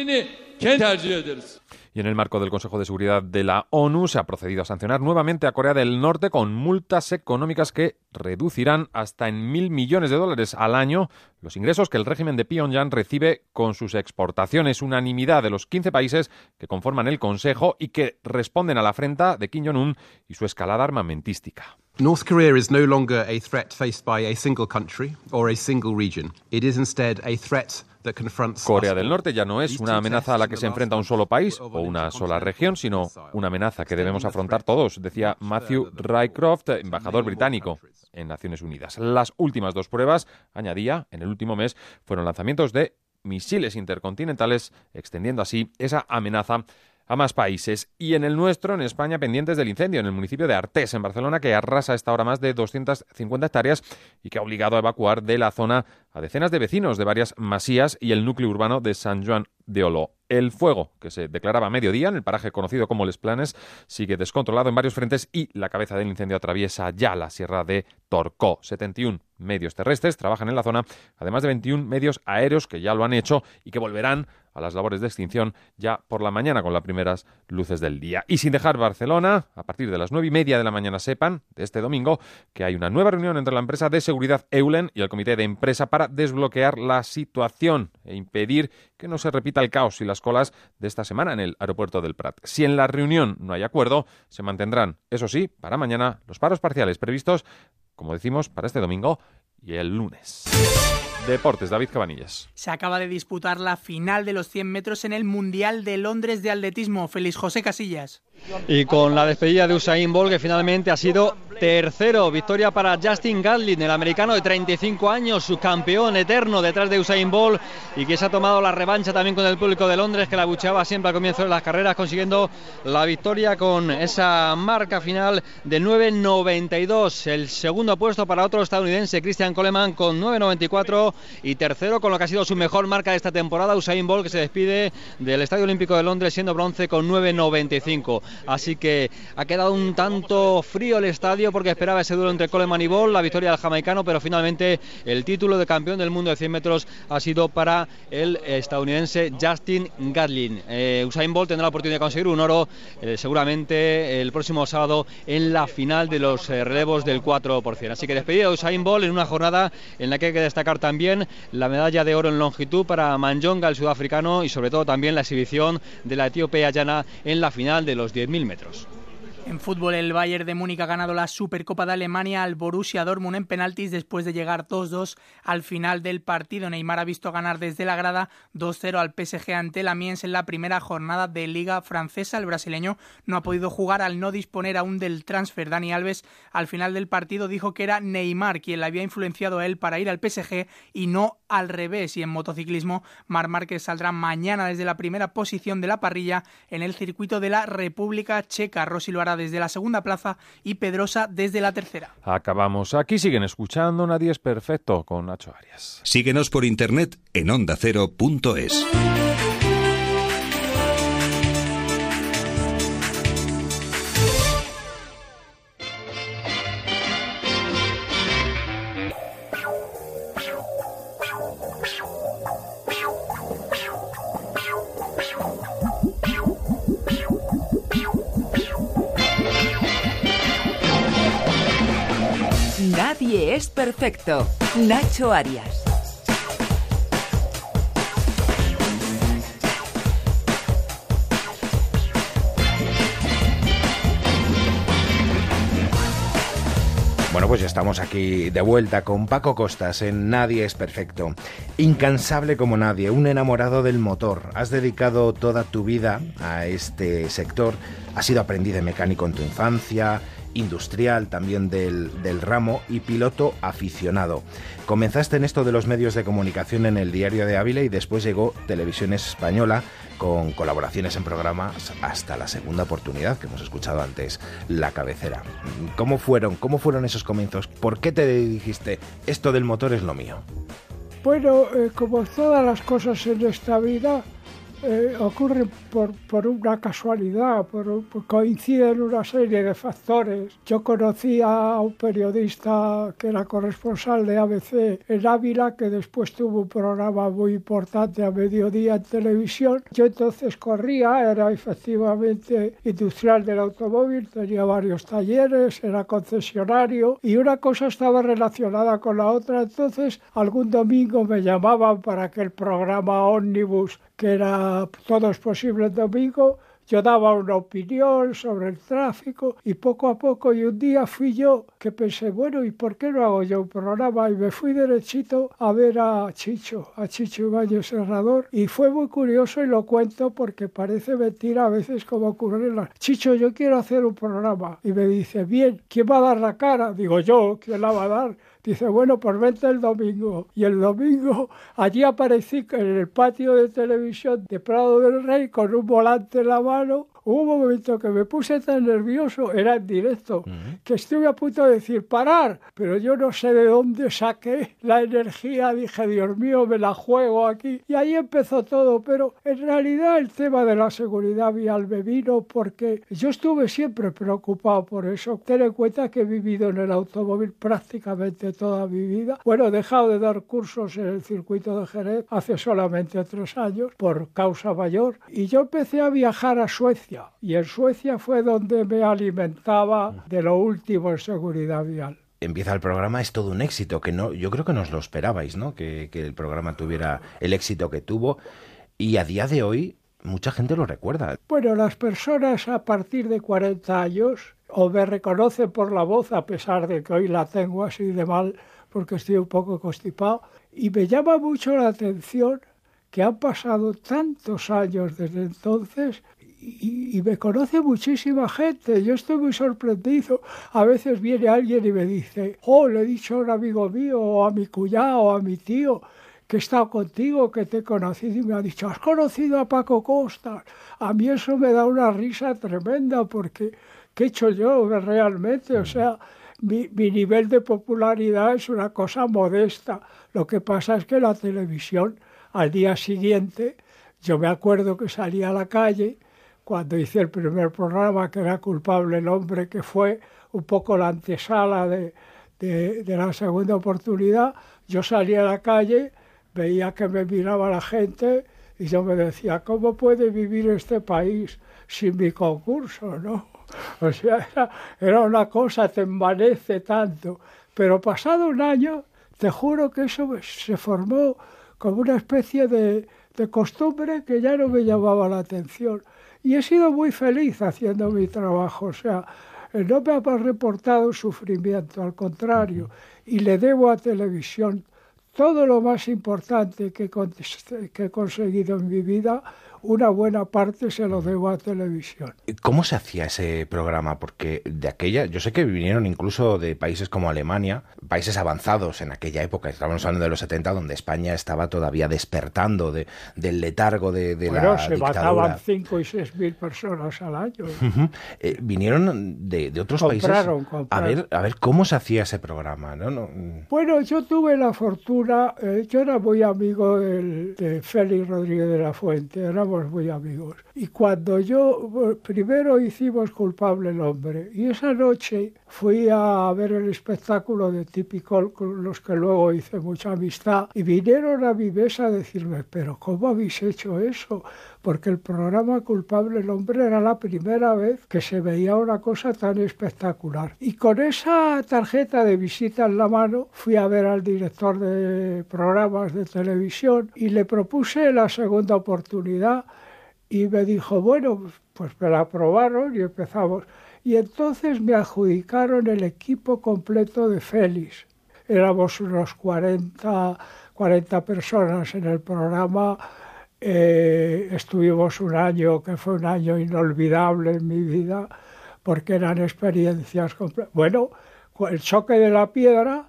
Y en el marco del Consejo de Seguridad de la ONU se ha procedido a sancionar nuevamente a Corea del Norte con multas económicas que reducirán hasta en mil millones de dólares al año los ingresos que el régimen de Pyongyang recibe con sus exportaciones. Unanimidad de los 15 países que conforman el Consejo y que responden a la afrenta de Kim Jong-un y su escalada armamentística. North Korea is no longer a threat faced by a single country or a single region. It is instead a threat Corea del Norte ya no es una amenaza a la que se enfrenta un solo país o una sola región, sino una amenaza que debemos afrontar todos, decía Matthew Rycroft, embajador británico en Naciones Unidas. Las últimas dos pruebas, añadía, en el último mes, fueron lanzamientos de misiles intercontinentales, extendiendo así esa amenaza a más países. Y en el nuestro, en España, pendientes del incendio en el municipio de Artés, en Barcelona, que arrasa a esta hora más de 250 hectáreas y que ha obligado a evacuar de la zona a decenas de vecinos de varias masías y el núcleo urbano de San Juan de Oló. El fuego, que se declaraba a mediodía en el paraje conocido como Les Planes, sigue descontrolado en varios frentes y la cabeza del incendio atraviesa ya la sierra de Torcó. 71 medios terrestres trabajan en la zona, además de 21 medios aéreos que ya lo han hecho y que volverán a las labores de extinción ya por la mañana con las primeras luces del día. Y sin dejar Barcelona, a partir de las nueve y media de la mañana sepan, de este domingo, que hay una nueva reunión entre la empresa de seguridad Eulen y el comité de empresa para desbloquear la situación e impedir que no se repita el caos y las colas de esta semana en el aeropuerto del Prat. Si en la reunión no hay acuerdo, se mantendrán, eso sí, para mañana los paros parciales previstos, como decimos, para este domingo y el lunes. Deportes, David Cabanillas. Se acaba de disputar la final de los 100 metros en el Mundial de Londres de Atletismo. Feliz José Casillas. Y con la despedida de Usain Bolt, que finalmente ha sido tercero. Victoria para Justin Gatlin, el americano de 35 años, su campeón eterno detrás de Usain Bolt y que se ha tomado la revancha también con el público de Londres, que la bucheaba siempre al comienzo de las carreras, consiguiendo la victoria con esa marca final de 9.92. El segundo puesto para otro estadounidense, Christian Coleman, con 9.94 y tercero con lo que ha sido su mejor marca de esta temporada, Usain Bolt, que se despide del Estadio Olímpico de Londres siendo bronce con 9.95. Así que ha quedado un tanto frío el estadio porque esperaba ese duelo entre Coleman y Ball, la victoria del jamaicano, pero finalmente el título de campeón del mundo de 100 metros ha sido para el estadounidense Justin Gatlin. Eh, Usain Bolt tendrá la oportunidad de conseguir un oro eh, seguramente el próximo sábado en la final de los eh, relevos del 4%. Así que despedida de Usain Bolt en una jornada en la que hay que destacar también la medalla de oro en longitud para Manjonga, el sudafricano, y sobre todo también la exhibición de la etíope Ayana en la final de los 10.000 metros. En fútbol, el Bayern de Múnich ha ganado la Supercopa de Alemania al Borussia Dortmund en penaltis después de llegar 2-2 al final del partido. Neymar ha visto ganar desde la grada 2-0 al PSG ante la Amiens en la primera jornada de Liga Francesa. El brasileño no ha podido jugar al no disponer aún del transfer. Dani Alves al final del partido dijo que era Neymar quien le había influenciado a él para ir al PSG y no al revés. Y en motociclismo, Mar Márquez saldrá mañana desde la primera posición de la parrilla en el circuito de la República Checa. Rossi lo hará desde la segunda plaza y Pedrosa desde la tercera. Acabamos aquí, siguen escuchando Nadie es Perfecto con Nacho Arias. Síguenos por internet en ondacero.es. Es perfecto. Nacho Arias. Bueno, pues ya estamos aquí de vuelta con Paco Costas en Nadie es Perfecto. Incansable como nadie, un enamorado del motor. Has dedicado toda tu vida a este sector, has sido aprendiz de mecánico en tu infancia, industrial también del, del, ramo y piloto aficionado. Comenzaste en esto de los medios de comunicación en el Diario de Ávila y después llegó Televisión Española con colaboraciones en programas hasta la segunda oportunidad que hemos escuchado antes, La Cabecera. ¿Cómo fueron, cómo fueron esos comienzos? ¿Por qué te dijiste esto del motor es lo mío? Bueno, eh, como todas las cosas en esta vida, eh, ocurre por, por, una casualidad, por, por, coinciden una serie de factores. Yo conocí a un periodista que era corresponsal de ABC en Ávila, que después tuvo un programa muy importante a mediodía en televisión. Yo entonces corría, era efectivamente industrial del automóvil, tenía varios talleres, era concesionario y una cosa estaba relacionada con la otra. Entonces, algún domingo me llamaban para aquel programa Omnibus que era todo es posible el domingo yo daba una opinión sobre el tráfico y poco a poco y un día fui yo que pensé, bueno, ¿y por qué no hago yo un programa? Y me fui derechito a ver a Chicho, a Chicho Ibáñez Serrador y fue muy curioso y lo cuento porque parece mentira a veces como ocurre en la... Chicho, yo quiero hacer un programa y me dice, bien, ¿quién va a dar la cara? Digo yo, ¿quién la va a dar? Dice, bueno, pues vente el domingo. Y el domingo allí aparecí en el patio de televisión de Prado del Rey con un volante en la mano Hubo un momento que me puse tan nervioso, era en directo, que estuve a punto de decir parar, pero yo no sé de dónde saqué la energía, dije, Dios mío, me la juego aquí. Y ahí empezó todo, pero en realidad el tema de la seguridad vial me vino porque yo estuve siempre preocupado por eso. Ten en cuenta que he vivido en el automóvil prácticamente toda mi vida. Bueno, he dejado de dar cursos en el circuito de Jerez hace solamente tres años por causa mayor y yo empecé a viajar a Suecia y en Suecia fue donde me alimentaba de lo último en seguridad vial. Empieza el programa, es todo un éxito, que no, yo creo que nos lo esperabais, ¿no? Que, que el programa tuviera el éxito que tuvo. Y a día de hoy, mucha gente lo recuerda. Bueno, las personas a partir de 40 años o me reconocen por la voz, a pesar de que hoy la tengo así de mal porque estoy un poco constipado, y me llama mucho la atención que han pasado tantos años desde entonces y, me conoce muchísima gente. Yo estoy muy sorprendido. A veces viene alguien y me dice, oh, le he dicho a un amigo mío, o a mi cuñado, o a mi tío, que he estado contigo, que te he conocido, y me ha dicho, ¿has conocido a Paco Costa? A mí eso me da una risa tremenda, porque ¿qué he hecho yo realmente? O sea, mi, mi nivel de popularidad es una cosa modesta. Lo que pasa es que la televisión, al día siguiente, yo me acuerdo que salía a la calle cuando hice el primer programa, que era culpable el hombre, que fue un poco la antesala de, de, la segunda oportunidad, yo salía a la calle, veía que me miraba la gente y yo me decía, ¿cómo puede vivir este país sin mi concurso? ¿no? O sea, era, era una cosa, te envanece tanto. Pero pasado un año, te juro que eso se formó como una especie de, de costumbre que ya no me llamaba la atención y he sido muy feliz haciendo mi trabajo. O sea, eh, no me ha reportado sufrimiento, al contrario, y le debo a televisión todo lo más importante que, he conseguido en mi vida una buena parte se lo debo a televisión. ¿Cómo se hacía ese programa? Porque de aquella, yo sé que vinieron incluso de países como Alemania, países avanzados en aquella época, estamos hablando de los 70, donde España estaba todavía despertando de, del letargo de, de bueno, la se mataban 5 y 6 mil personas al año. Eh, vinieron de, otros países A, ver, a ver cómo se hacía ese programa. ¿no? no bueno, yo tuve la fortuna, eh, yo era muy amigo de Félix Rodríguez de la Fuente, éramos muy amigos. Y cuando yo, primero hicimos culpable el hombre, y esa noche fui a ver el espectáculo de Típico con los que luego hice mucha amistad, y vinieron a mi mesa a decirme, pero ¿cómo habéis hecho eso? Porque el programa Culpable el Hombre era la primera vez que se veía una cosa tan espectacular. Y con esa tarjeta de visita en la mano fui a ver al director de programas de televisión y le propuse la segunda oportunidad y me dijo, bueno, pues me la aprobaron y empezamos. Y entonces me adjudicaron el equipo completo de Félix. Éramos unos 40, 40 personas en el programa. Eh, estuvimos un año que fue un año inolvidable en mi vida porque eran experiencias. Bueno, el choque de la piedra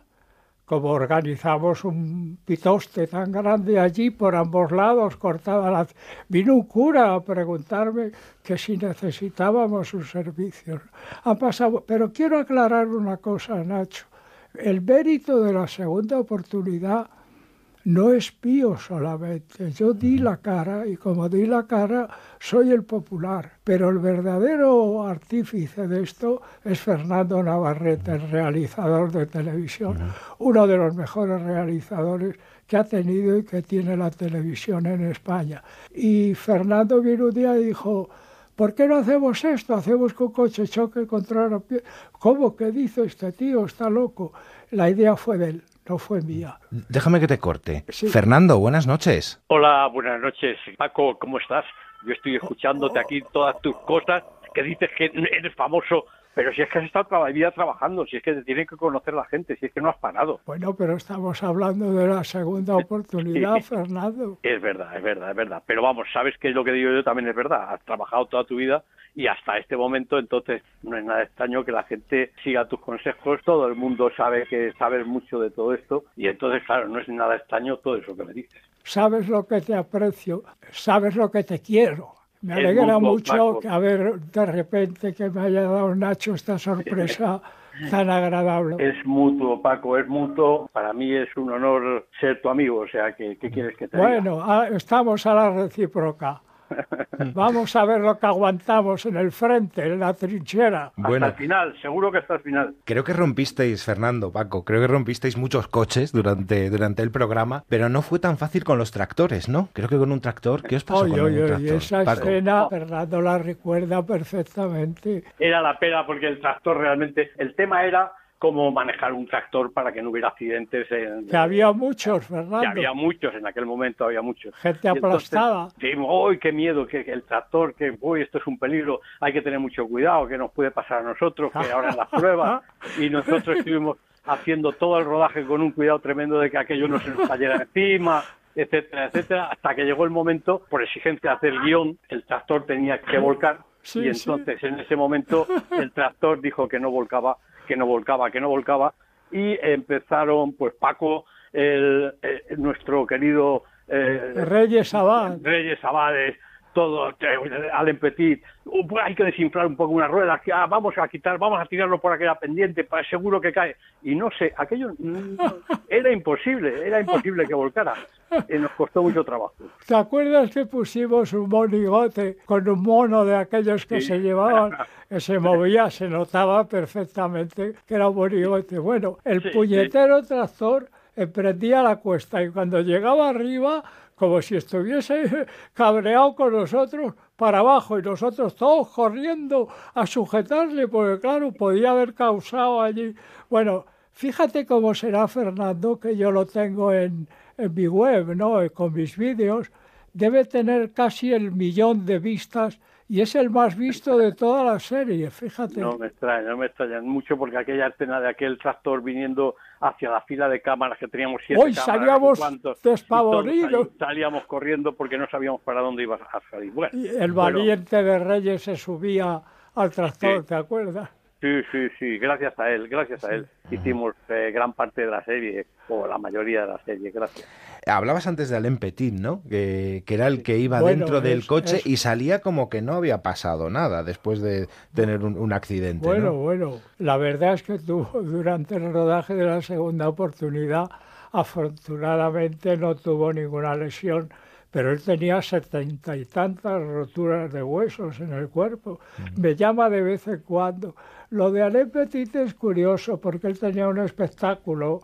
como organizamos un pitoste tan grande allí por ambos lados, cortada la... Vino un cura a preguntarme que si necesitábamos sus servicios. Han pasado... Pero quiero aclarar una cosa, Nacho. El mérito de la segunda oportunidad no es pío solamente. Yo di la cara y como di la cara soy el popular. Pero el verdadero artífice de esto es Fernando Navarrete, el realizador de televisión, uno de los mejores realizadores que ha tenido y que tiene la televisión en España. Y Fernando vino un día y dijo, ¿por qué no hacemos esto? Hacemos con coche choque contra la piel. ¿Cómo que dice este tío? Está loco. La idea fue de él no fue mía. Déjame que te corte. Fernando, buenas noches. Hola, buenas noches. Paco, ¿cómo estás? Yo estoy escuchándote aquí todas tus cosas, que dices que eres famoso, pero si es que has estado toda la vida trabajando, si es que te tiene que conocer la gente, si es que no has parado. Bueno, pero estamos hablando de la segunda oportunidad, Fernando. Es verdad, es verdad, es verdad. Pero vamos, sabes que lo que digo yo también es verdad. Has trabajado toda tu vida y hasta este momento, entonces no es nada extraño que la gente siga tus consejos. Todo el mundo sabe que sabes mucho de todo esto y entonces, claro, no es nada extraño todo eso que me dices. Sabes lo que te aprecio, sabes lo que te quiero. Me alegra mucho que, a ver, de repente que me haya dado Nacho esta sorpresa tan agradable. Es mutuo, Paco, es mutuo. Para mí es un honor ser tu amigo, o sea, que ¿qué quieres que te diga? Bueno, ah, estamos a la recíproca. Vamos a ver lo que aguantamos en el frente, en la trinchera. Bueno. Hasta el final, seguro que hasta el final. Creo que rompisteis, Fernando, Paco, creo que rompisteis muchos coches durante, durante el programa, pero no fue tan fácil con los tractores, ¿no? Creo que con un tractor. ¿Qué os pasó Oye, con un oye, oye, tractor? esa Paco? escena Fernando la recuerda perfectamente. Era la pena porque el tractor realmente, el tema era cómo manejar un tractor para que no hubiera accidentes. En, Que había muchos, que Fernando. había muchos, en aquel momento había muchos. Gente aplastada. Sí, ¡ay, qué miedo! Que, que el tractor, que uy, esto es un peligro, hay que tener mucho cuidado, que nos puede pasar a nosotros, que ahora en las pruebas. Y nosotros estuvimos haciendo todo el rodaje con un cuidado tremendo de que aquello no se nos cayera encima, etcétera, etcétera, hasta que llegó el momento, por exigencia de hacer guion, el tractor tenía que volcar. Sí, y sí. entonces en ese momento el tractor dijo que no volcaba, que no volcaba, que no volcaba y empezaron pues Paco, el, eh, nuestro querido eh, Reyes Abad. Reyes Abades, todo, eh, Alain Petit, uh, hay que desinflar un poco una rueda, que, ah, vamos a quitar, vamos a tirarlo por aquella pendiente, para seguro que cae. Y no sé, aquello mm, era imposible, era imposible que volcara. Y nos costó mucho trabajo. ¿Te acuerdas que pusimos un monigote con un mono de aquellos que Sí. se llevaban, que se movía, se notaba perfectamente que era un monigote? Bueno, el Sí, puñetero tractor emprendía la cuesta y cuando llegaba arriba, como si estuviese cabreado con nosotros, para abajo y nosotros todos corriendo a sujetarle, porque claro, podía haber causado allí. Bueno, fíjate cómo será Fernando, que yo lo tengo en, en mi web, ¿no? Eh, Con mis vídeos, debe tener casi el millón de vistas y es el más visto de toda la serie, fíjate. No me extraña, no me extraña mucho porque aquella escena de aquel tractor viniendo hacia la fila de cámaras que teníamos siete Hoy cámaras, salíamos cuantos, despavoridos. salíamos corriendo porque no sabíamos para dónde iba a salir. Bueno, Y el bueno, valiente de Reyes se subía al tractor, Sí. ¿te acuerdas? Sí, sí, sí, gracias a él, gracias a él. Hicimos eh, gran parte de la serie, o la mayoría de la serie, gracias. Hablabas antes de Alain Petit, ¿no? Que, que era el que iba Bueno, dentro del es- coche es- y salía como que no había pasado nada después de tener un, un accidente, Bueno, ¿no? bueno, la verdad es que tuvo durante el rodaje de la segunda oportunidad, afortunadamente no tuvo ninguna lesión, pero él tenía setenta y tantas roturas de huesos en el cuerpo. Me llama de vez en cuando. Lo de Alain Petit es curioso porque él tenía un espectáculo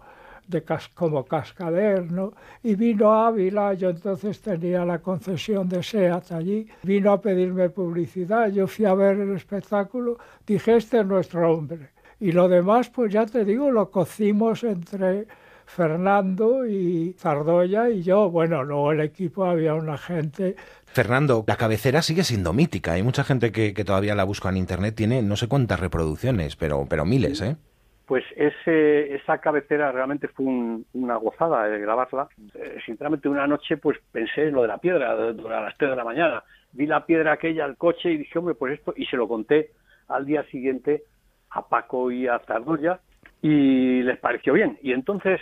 de cas- como cascader, ¿no? Y vino a Ávila, yo entonces tenía la concesión de SEAT allí, vino a pedirme publicidad, yo fui a ver el espectáculo, dije, este es nuestro hombre. Y lo demás, pues ya te digo, lo cocimos entre Fernando y Zardoya y yo. Bueno, luego el equipo había una gente Fernando, la cabecera sigue siendo mítica. Hay mucha gente que, que todavía la busca en internet. Tiene no sé cuántas reproducciones, pero, pero miles, ¿eh? Pues ese, esa cabecera realmente fue un- una gozada de grabarla. Eh, sinceramente, una noche pues pensé en lo de la piedra, a las 3 de la mañana. Vi la piedra aquella al coche y dije, hombre, pues esto, y se lo conté al día siguiente a Paco y a Zardoya y les pareció bien. Y entonces,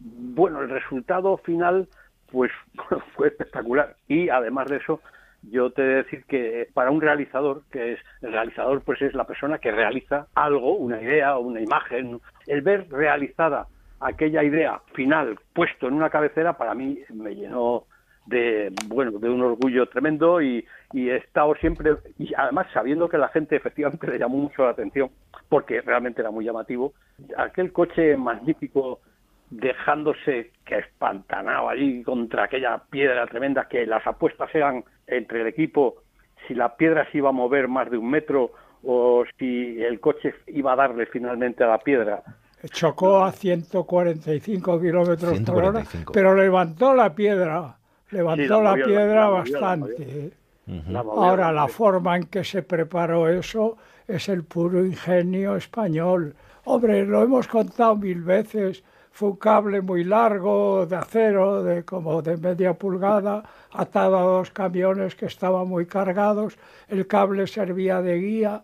bueno, el resultado final pues fue espectacular. Y además de eso, yo te he de decir que para un realizador, que es el realizador, pues es la persona que realiza algo, una idea o una imagen, el ver realizada aquella idea final puesto en una cabecera para mí me llenó de bueno de un orgullo tremendo y, y he estado siempre y además sabiendo que la gente efectivamente le llamó mucho la atención porque realmente era muy llamativo aquel coche magnífico dejándose que espantanaba allí contra aquella piedra tremenda que las apuestas eran entre el equipo si la piedra se iba a mover más de un metro o si el coche iba a darle finalmente a la piedra chocó a 145 kilómetros por hora, 145. pero levantó la piedra, levantó Sí, la la movió, piedra la movió, la bastante. Ahora, la forma en que se preparó eso es el puro ingenio español. Hombre, lo hemos contado mil veces. Fue un cable muy largo de acero, de como de media pulgada, atado a dos camiones que estaban muy cargados. El cable servía de guía.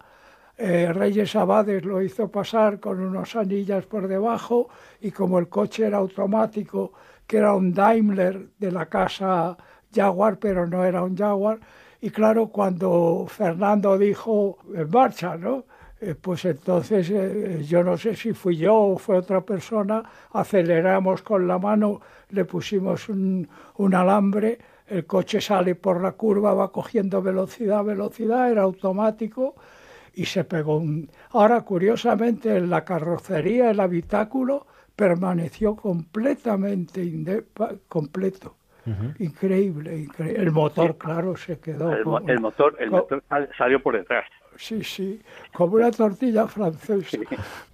Eh, Reyes Abades lo hizo pasar con unos anillas por debajo y como el coche era automático, que era un Daimler de la casa Jaguar, pero no era un Jaguar, y claro, cuando Fernando dijo en marcha, ¿no? Eh, pues entonces eh, yo no sé si fui yo o fue otra persona, aceleramos con la mano, le pusimos un, un alambre, el coche sale por la curva, va cogiendo velocidad, velocidad, era automático y se pegó un... Ahora, curiosamente, en la carrocería, el habitáculo, permaneció completamente inde- completo. Increíble, increíble. El motor, claro, se quedó. El, mo- como- el motor, el motor sal- salió por detrás. Sí, sí, como una tortilla francesa.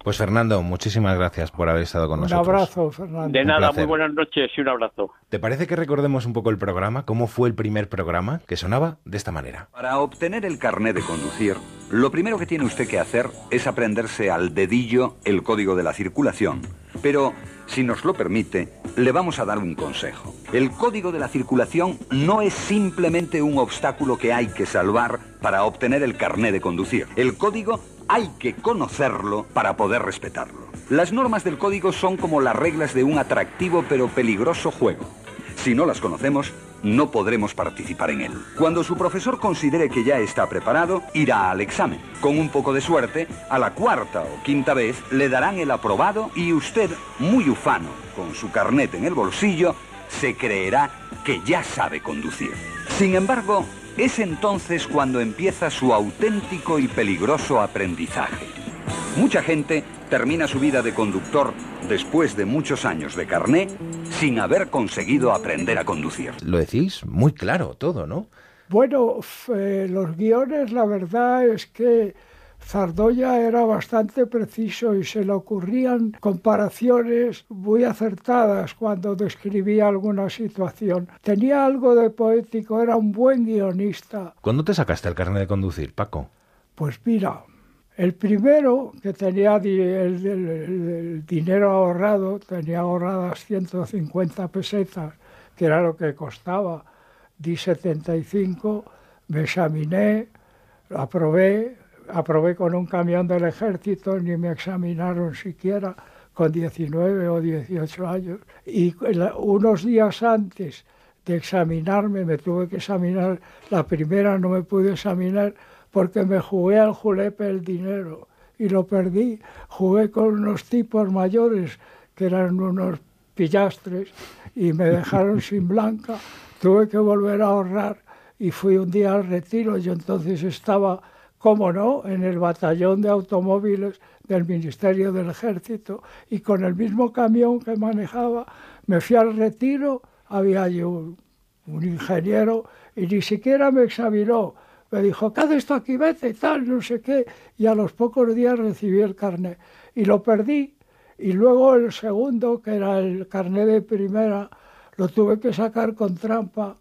Pues Fernando, muchísimas gracias por haber estado con Un nosotros. abrazo, Fernando. De Un nada, muy buenas noches y un abrazo. ¿Te parece que recordemos un poco el programa? ¿Cómo fue el primer programa? Que sonaba de esta manera. Para obtener el carné de conducir, lo primero que tiene usted que hacer es aprenderse al dedillo el código de la circulación. Pero, si nos lo permite, le vamos a dar un consejo. El código de la circulación no es simplemente un obstáculo que hay que salvar para obtener el carné de conducir. El código hay que conocerlo para poder respetarlo. Las normas del código son como las reglas de un atractivo pero peligroso juego. Si no las conocemos, no podremos participar en él. Cuando su profesor considere que ya está preparado, irá al examen. Con un poco de suerte, a la cuarta o quinta vez le darán el aprobado y usted, muy ufano, con su carnet en el bolsillo, se creerá que ya sabe conducir. Sin embargo, es entonces cuando empieza su auténtico y peligroso aprendizaje. Mucha gente termina su vida de conductor después de muchos años de carné sin haber conseguido aprender a conducir. Lo decís muy claro todo, ¿no? Bueno, eh, los guiones, la verdad es que Zardoya era bastante preciso y se le ocurrían comparaciones muy acertadas cuando describía alguna situación. Tenía algo de poético, era un buen guionista. ¿Cuándo te sacaste el carnet de conducir, Paco? Pues mira, el primero que tenía el, dinero ahorrado, tenía ahorradas 150 pesetas, que era lo que costaba, di 75, me examiné, aprobé, aprobé con un camión del ejército, ni me examinaron siquiera con 19 o 18 años. Y unos días antes de examinarme, me tuve que examinar, la primera no me pude examinar porque me jugué al julepe el dinero y lo perdí. Jugué con unos tipos mayores que eran unos pillastres y me dejaron sin blanca. Tuve que volver a ahorrar y fui un día al retiro. Yo entonces estaba, como no, en el batallón de automóviles del Ministerio del Ejército y con el mismo camión que manejaba me fui al retiro. Había allí un, un ingeniero y ni siquiera me examinó. Me dijo, ¿qué haces esto aquí? Vete y tal, no sé qué. Y a los pocos días recibí el carnet y lo perdí. Y luego el segundo, que era el carnet de primera, lo tuve que sacar con trampa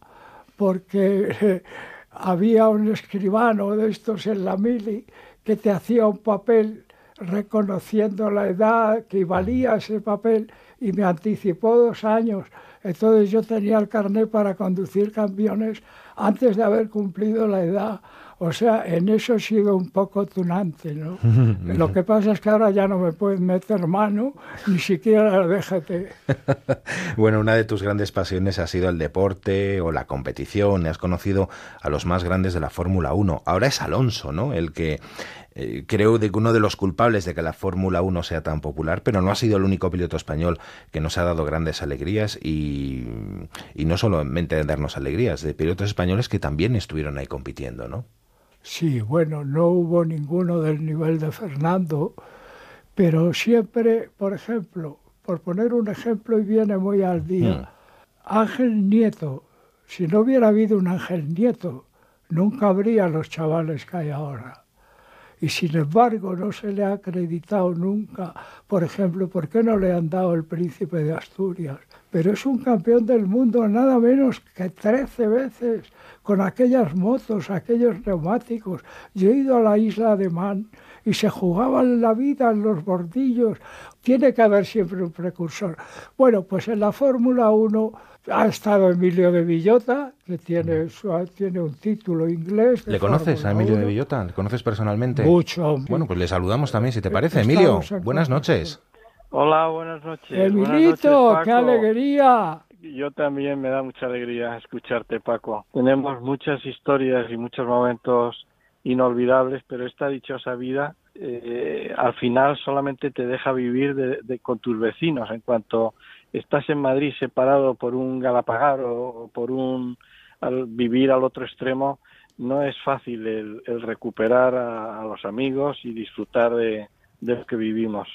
porque había un escribano de estos en la mili que te hacía un papel reconociendo la edad que valía ese papel y me anticipó dos años. Entonces yo tenía el carnet para conducir camiones antes de haber cumplido la edad. O sea, en eso he sido un poco tunante, ¿no? Lo que pasa es que ahora ya no me pueden meter mano, ni siquiera DGT. Bueno, una de tus grandes pasiones ha sido el deporte o la competición. Has conocido a los más grandes de la Fórmula 1. Ahora es Alonso, ¿no? El que eh, creo de que uno de los culpables de que la Fórmula 1 sea tan popular, pero no ha sido el único piloto español que nos ha dado grandes alegrías y, y no solamente darnos alegrías, de pilotos españoles que también estuvieron ahí compitiendo, ¿no? Sí, bueno, no hubo ninguno del nivel de Fernando, pero siempre, por ejemplo, por poner un ejemplo y viene muy al día, Ángel Nieto, si no hubiera habido un Ángel Nieto, nunca habría los chavales que hay ahora. Y sin embargo no se le ha acreditado nunca, por ejemplo, ¿por qué no le han dado el príncipe de Asturias? Pero es un campeón del mundo nada menos que 13 veces con aquellas motos, aquellos neumáticos. Yo he ido a la isla de Man y se jugaban la vida en los bordillos. Tiene que haber siempre un precursor. Bueno, pues en la Fórmula 1 ha estado Emilio de Villota, que tiene, tiene un título inglés. ¿Le conoces a Emilio de Villota? ¿Le conoces personalmente? Mucho. Bueno, pues le saludamos también, si te parece. Emilio, buenas noches. Hola, buenas noches. Emilito, qué alegría. Yo también me da mucha alegría escucharte, Paco. Tenemos muchas historias y muchos momentos inolvidables, pero esta dichosa vida eh, al final solamente te deja vivir de, con tus vecinos. En cuanto estás en Madrid separado por un Galapagar o, por un al vivir al otro extremo, no es fácil el, recuperar a, los amigos y disfrutar de, lo que vivimos.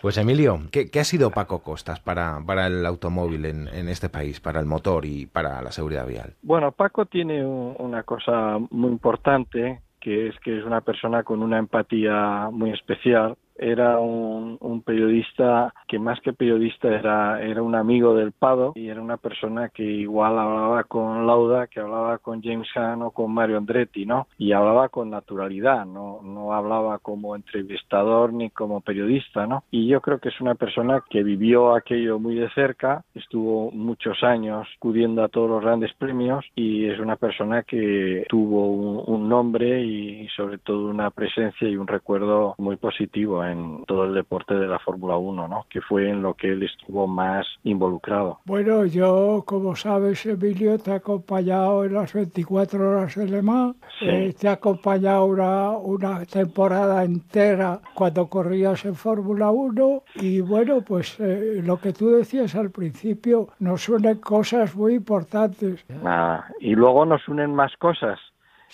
Pues Emilio, ¿qué, ha sido Paco Costas para, para el automóvil en, en, este país, para el motor y para la seguridad vial? Bueno, Paco tiene una cosa muy importante que es que es una persona con una empatía muy especial era un, un, periodista que más que periodista era, era un amigo del Pado y era una persona que igual hablaba con Lauda, que hablaba con James Hahn o con Mario Andretti, ¿no? Y hablaba con naturalidad, no, no hablaba como entrevistador ni como periodista, ¿no? Y yo creo que es una persona que vivió aquello muy de cerca, estuvo muchos años acudiendo a todos los grandes premios y es una persona que tuvo un, un nombre y sobre todo una presencia y un recuerdo muy positivo en todo el deporte de la Fórmula 1, ¿no? que fue en lo que él estuvo más involucrado. Bueno, yo, como sabes, Emilio, te he acompañado en las 24 horas de Le Mans, eh, te he acompañado una, una temporada entera cuando corrías en Fórmula 1 y bueno, pues eh, lo que tú decías al principio, nos unen cosas muy importantes. Ah, y luego nos unen más cosas.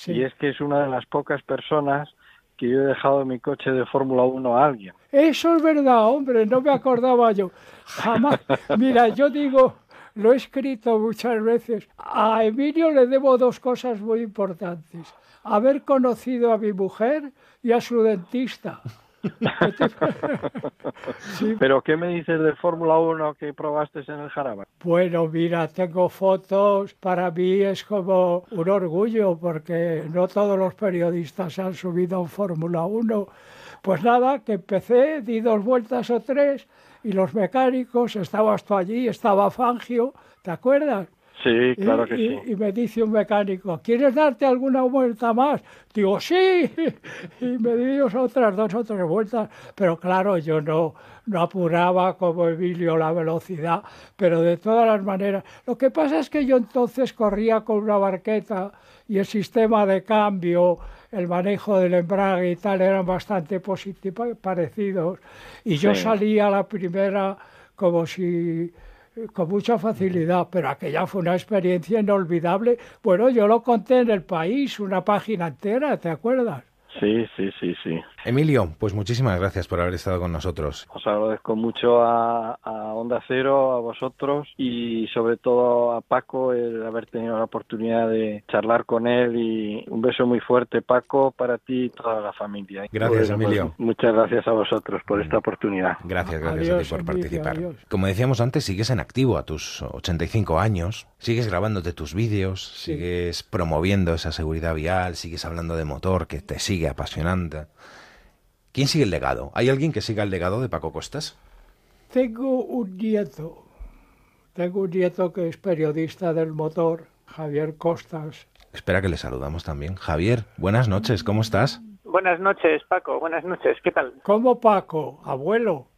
Y es que es una de las pocas personas que yo he dejado mi coche de Fórmula 1 a alguien. Eso es verdad, hombre, no me acordaba yo. Jamás. Mira, yo digo, lo he escrito muchas veces. A Emilio le debo dos cosas muy importantes. Haber conocido a mi mujer y a su dentista. ¿Pero qué me dices de Fórmula 1 que probaste en el Jaraba? Bueno, mira, tengo fotos. Para mí es como un orgullo porque no todos los periodistas han subido a Fórmula 1. Pues nada, que empecé, di dos vueltas o tres y los mecánicos, estabas tú allí, estaba Fangio, ¿te acuerdas? Sí, claro que sí. Y me dice un mecánico, ¿quieres darte alguna vuelta más? Digo, sí. Y me dio otras dos o tres vueltas. Pero claro, yo no, no apuraba como Emilio la velocidad, pero de todas las maneras. Lo que pasa es que yo entonces corría con una barqueta y el sistema de cambio, el manejo del embrague y tal eran bastante parecidos. Y yo salía a la primera como si con mucha facilidad, pero aquella fue una experiencia inolvidable. Bueno, yo lo conté en el país, una página entera, ¿te acuerdas? Sí, sí, sí, sí. Emilio, pues muchísimas gracias por haber estado con nosotros. Os agradezco mucho a, Onda Cero, a vosotros y sobre todo a Paco el haber tenido la oportunidad de charlar con él y un beso muy fuerte Paco para ti y toda la familia. Gracias pues, Emilio. muchas gracias a vosotros por esta oportunidad. Gracias, gracias a ti por participar. Como decíamos antes, sigues en activo a tus 85 años, sigues grabándote tus vídeos, sigues promoviendo esa seguridad vial, sigues hablando de motor que te sigue apasionante. ¿Quién sigue el legado? ¿Hay alguien que siga el legado de Paco Costas? Tengo un nieto. Tengo un nieto que es periodista del motor, Javier Costas. Espera que le saludamos también. Javier, buenas noches, ¿cómo estás? Buenas noches, Paco. Buenas noches, ¿qué tal? ¿Cómo Paco? ¿Abuelo?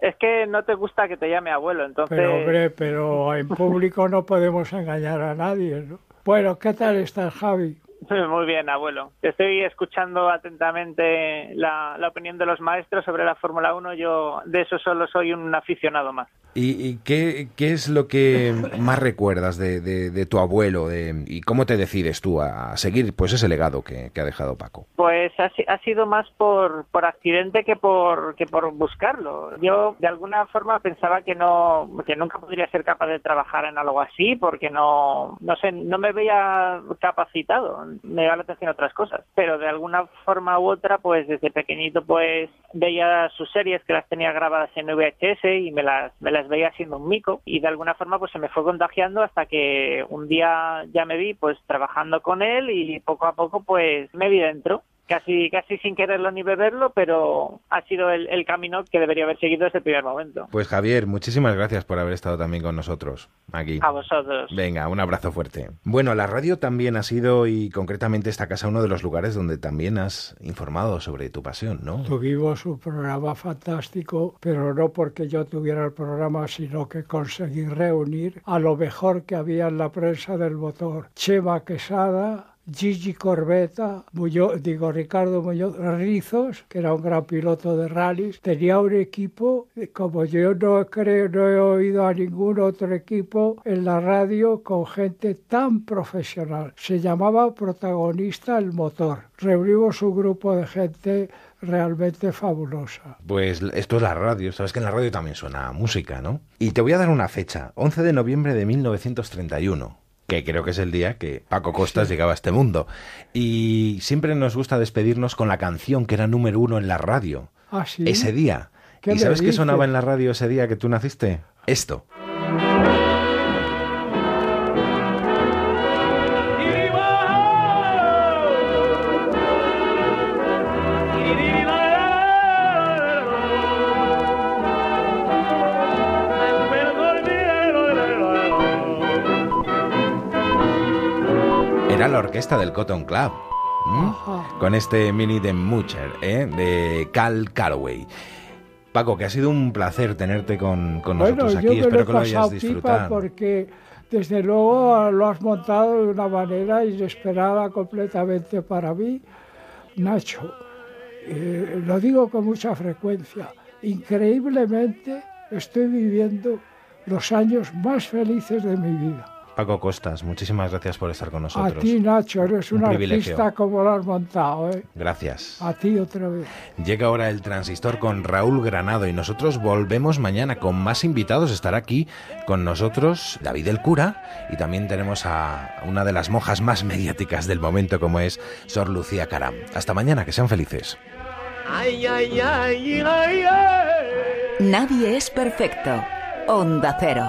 Es que no te gusta que te llame abuelo, entonces... Pero hombre, pero en público no podemos engañar a nadie, ¿no? Bueno, ¿qué tal estás, Javi? Muy bien, abuelo. Estoy escuchando atentamente la, opinión de los maestros sobre la Fórmula 1. Yo de eso solo soy un aficionado más. ¿Y, qué, es lo que más recuerdas de, tu abuelo y cómo te decides tú a seguir pues ese legado que, ha dejado Paco? Pues ha, ha, sido más por, por accidente que por, que por buscarlo. Yo de alguna forma pensaba que, no, que nunca podría ser capaz de trabajar en algo así porque no, no, sé, no me veía capacitado me llama la atención otras cosas. Pero de alguna forma u otra, pues desde pequeñito pues veía sus series que las tenía grabadas en VHS y me las, me las veía siendo un mico y de alguna forma pues se me fue contagiando hasta que un día ya me vi pues trabajando con él y poco a poco pues me vi dentro casi casi sin quererlo ni beberlo, pero ha sido el, el, camino que debería haber seguido desde el primer momento. Pues Javier, muchísimas gracias por haber estado también con nosotros aquí. A vosotros. Venga, un abrazo fuerte. Bueno, la radio también ha sido, y concretamente esta casa, uno de los lugares donde también has informado sobre tu pasión, ¿no? Tuvimos un programa fantástico, pero no porque yo tuviera el programa, sino que conseguí reunir a lo mejor que había en la prensa del motor. Chema Quesada, Gigi Corbeta, Muñoz, digo Ricardo Muñoz Rizos, que era un gran piloto de rallies, tenía un equipo, como yo no creo, no he oído a ningún otro equipo en la radio con gente tan profesional. Se llamaba Protagonista el Motor. Reunimos un grupo de gente realmente fabulosa. Pues esto es la radio, sabes que en la radio también suena música, ¿no? Y te voy a dar una fecha, 11 de noviembre de 1931 que creo que es el día que Paco Costas sí. llegaba a este mundo. Y siempre nos gusta despedirnos con la canción que era número uno en la radio. ¿Ah, sí? Ese día. ¿Qué ¿Y sabes qué sonaba en la radio ese día que tú naciste? Esto. Orquesta del Cotton Club. ¿Mm? Con este mini de Mucher, ¿eh? de Cal Calloway. Paco, que ha sido un placer tenerte con, con bueno, nosotros yo aquí. me Espero que lo hayas disfrutado. porque desde luego lo has montado de una manera inesperada completamente para mí. Nacho, eh, lo digo con mucha frecuencia, increíblemente estoy viviendo los años más felices de mi vida. Paco Costas, muchísimas gracias por estar con A nosotros. ti, Nacho, eres un, Un privilegio. artista como lo has montado. ¿eh? Gracias. A ti otra vez. Llega ahora el transistor con Raúl Granado y nosotros volvemos mañana con más invitados. Estará aquí con nosotros David el cura y también tenemos a una de las monjas más mediáticas del momento como es Sor Lucía Caram. Hasta mañana, que sean felices. Ay, ay, ay, ay, ay. Nadie es perfecto. Onda Cero.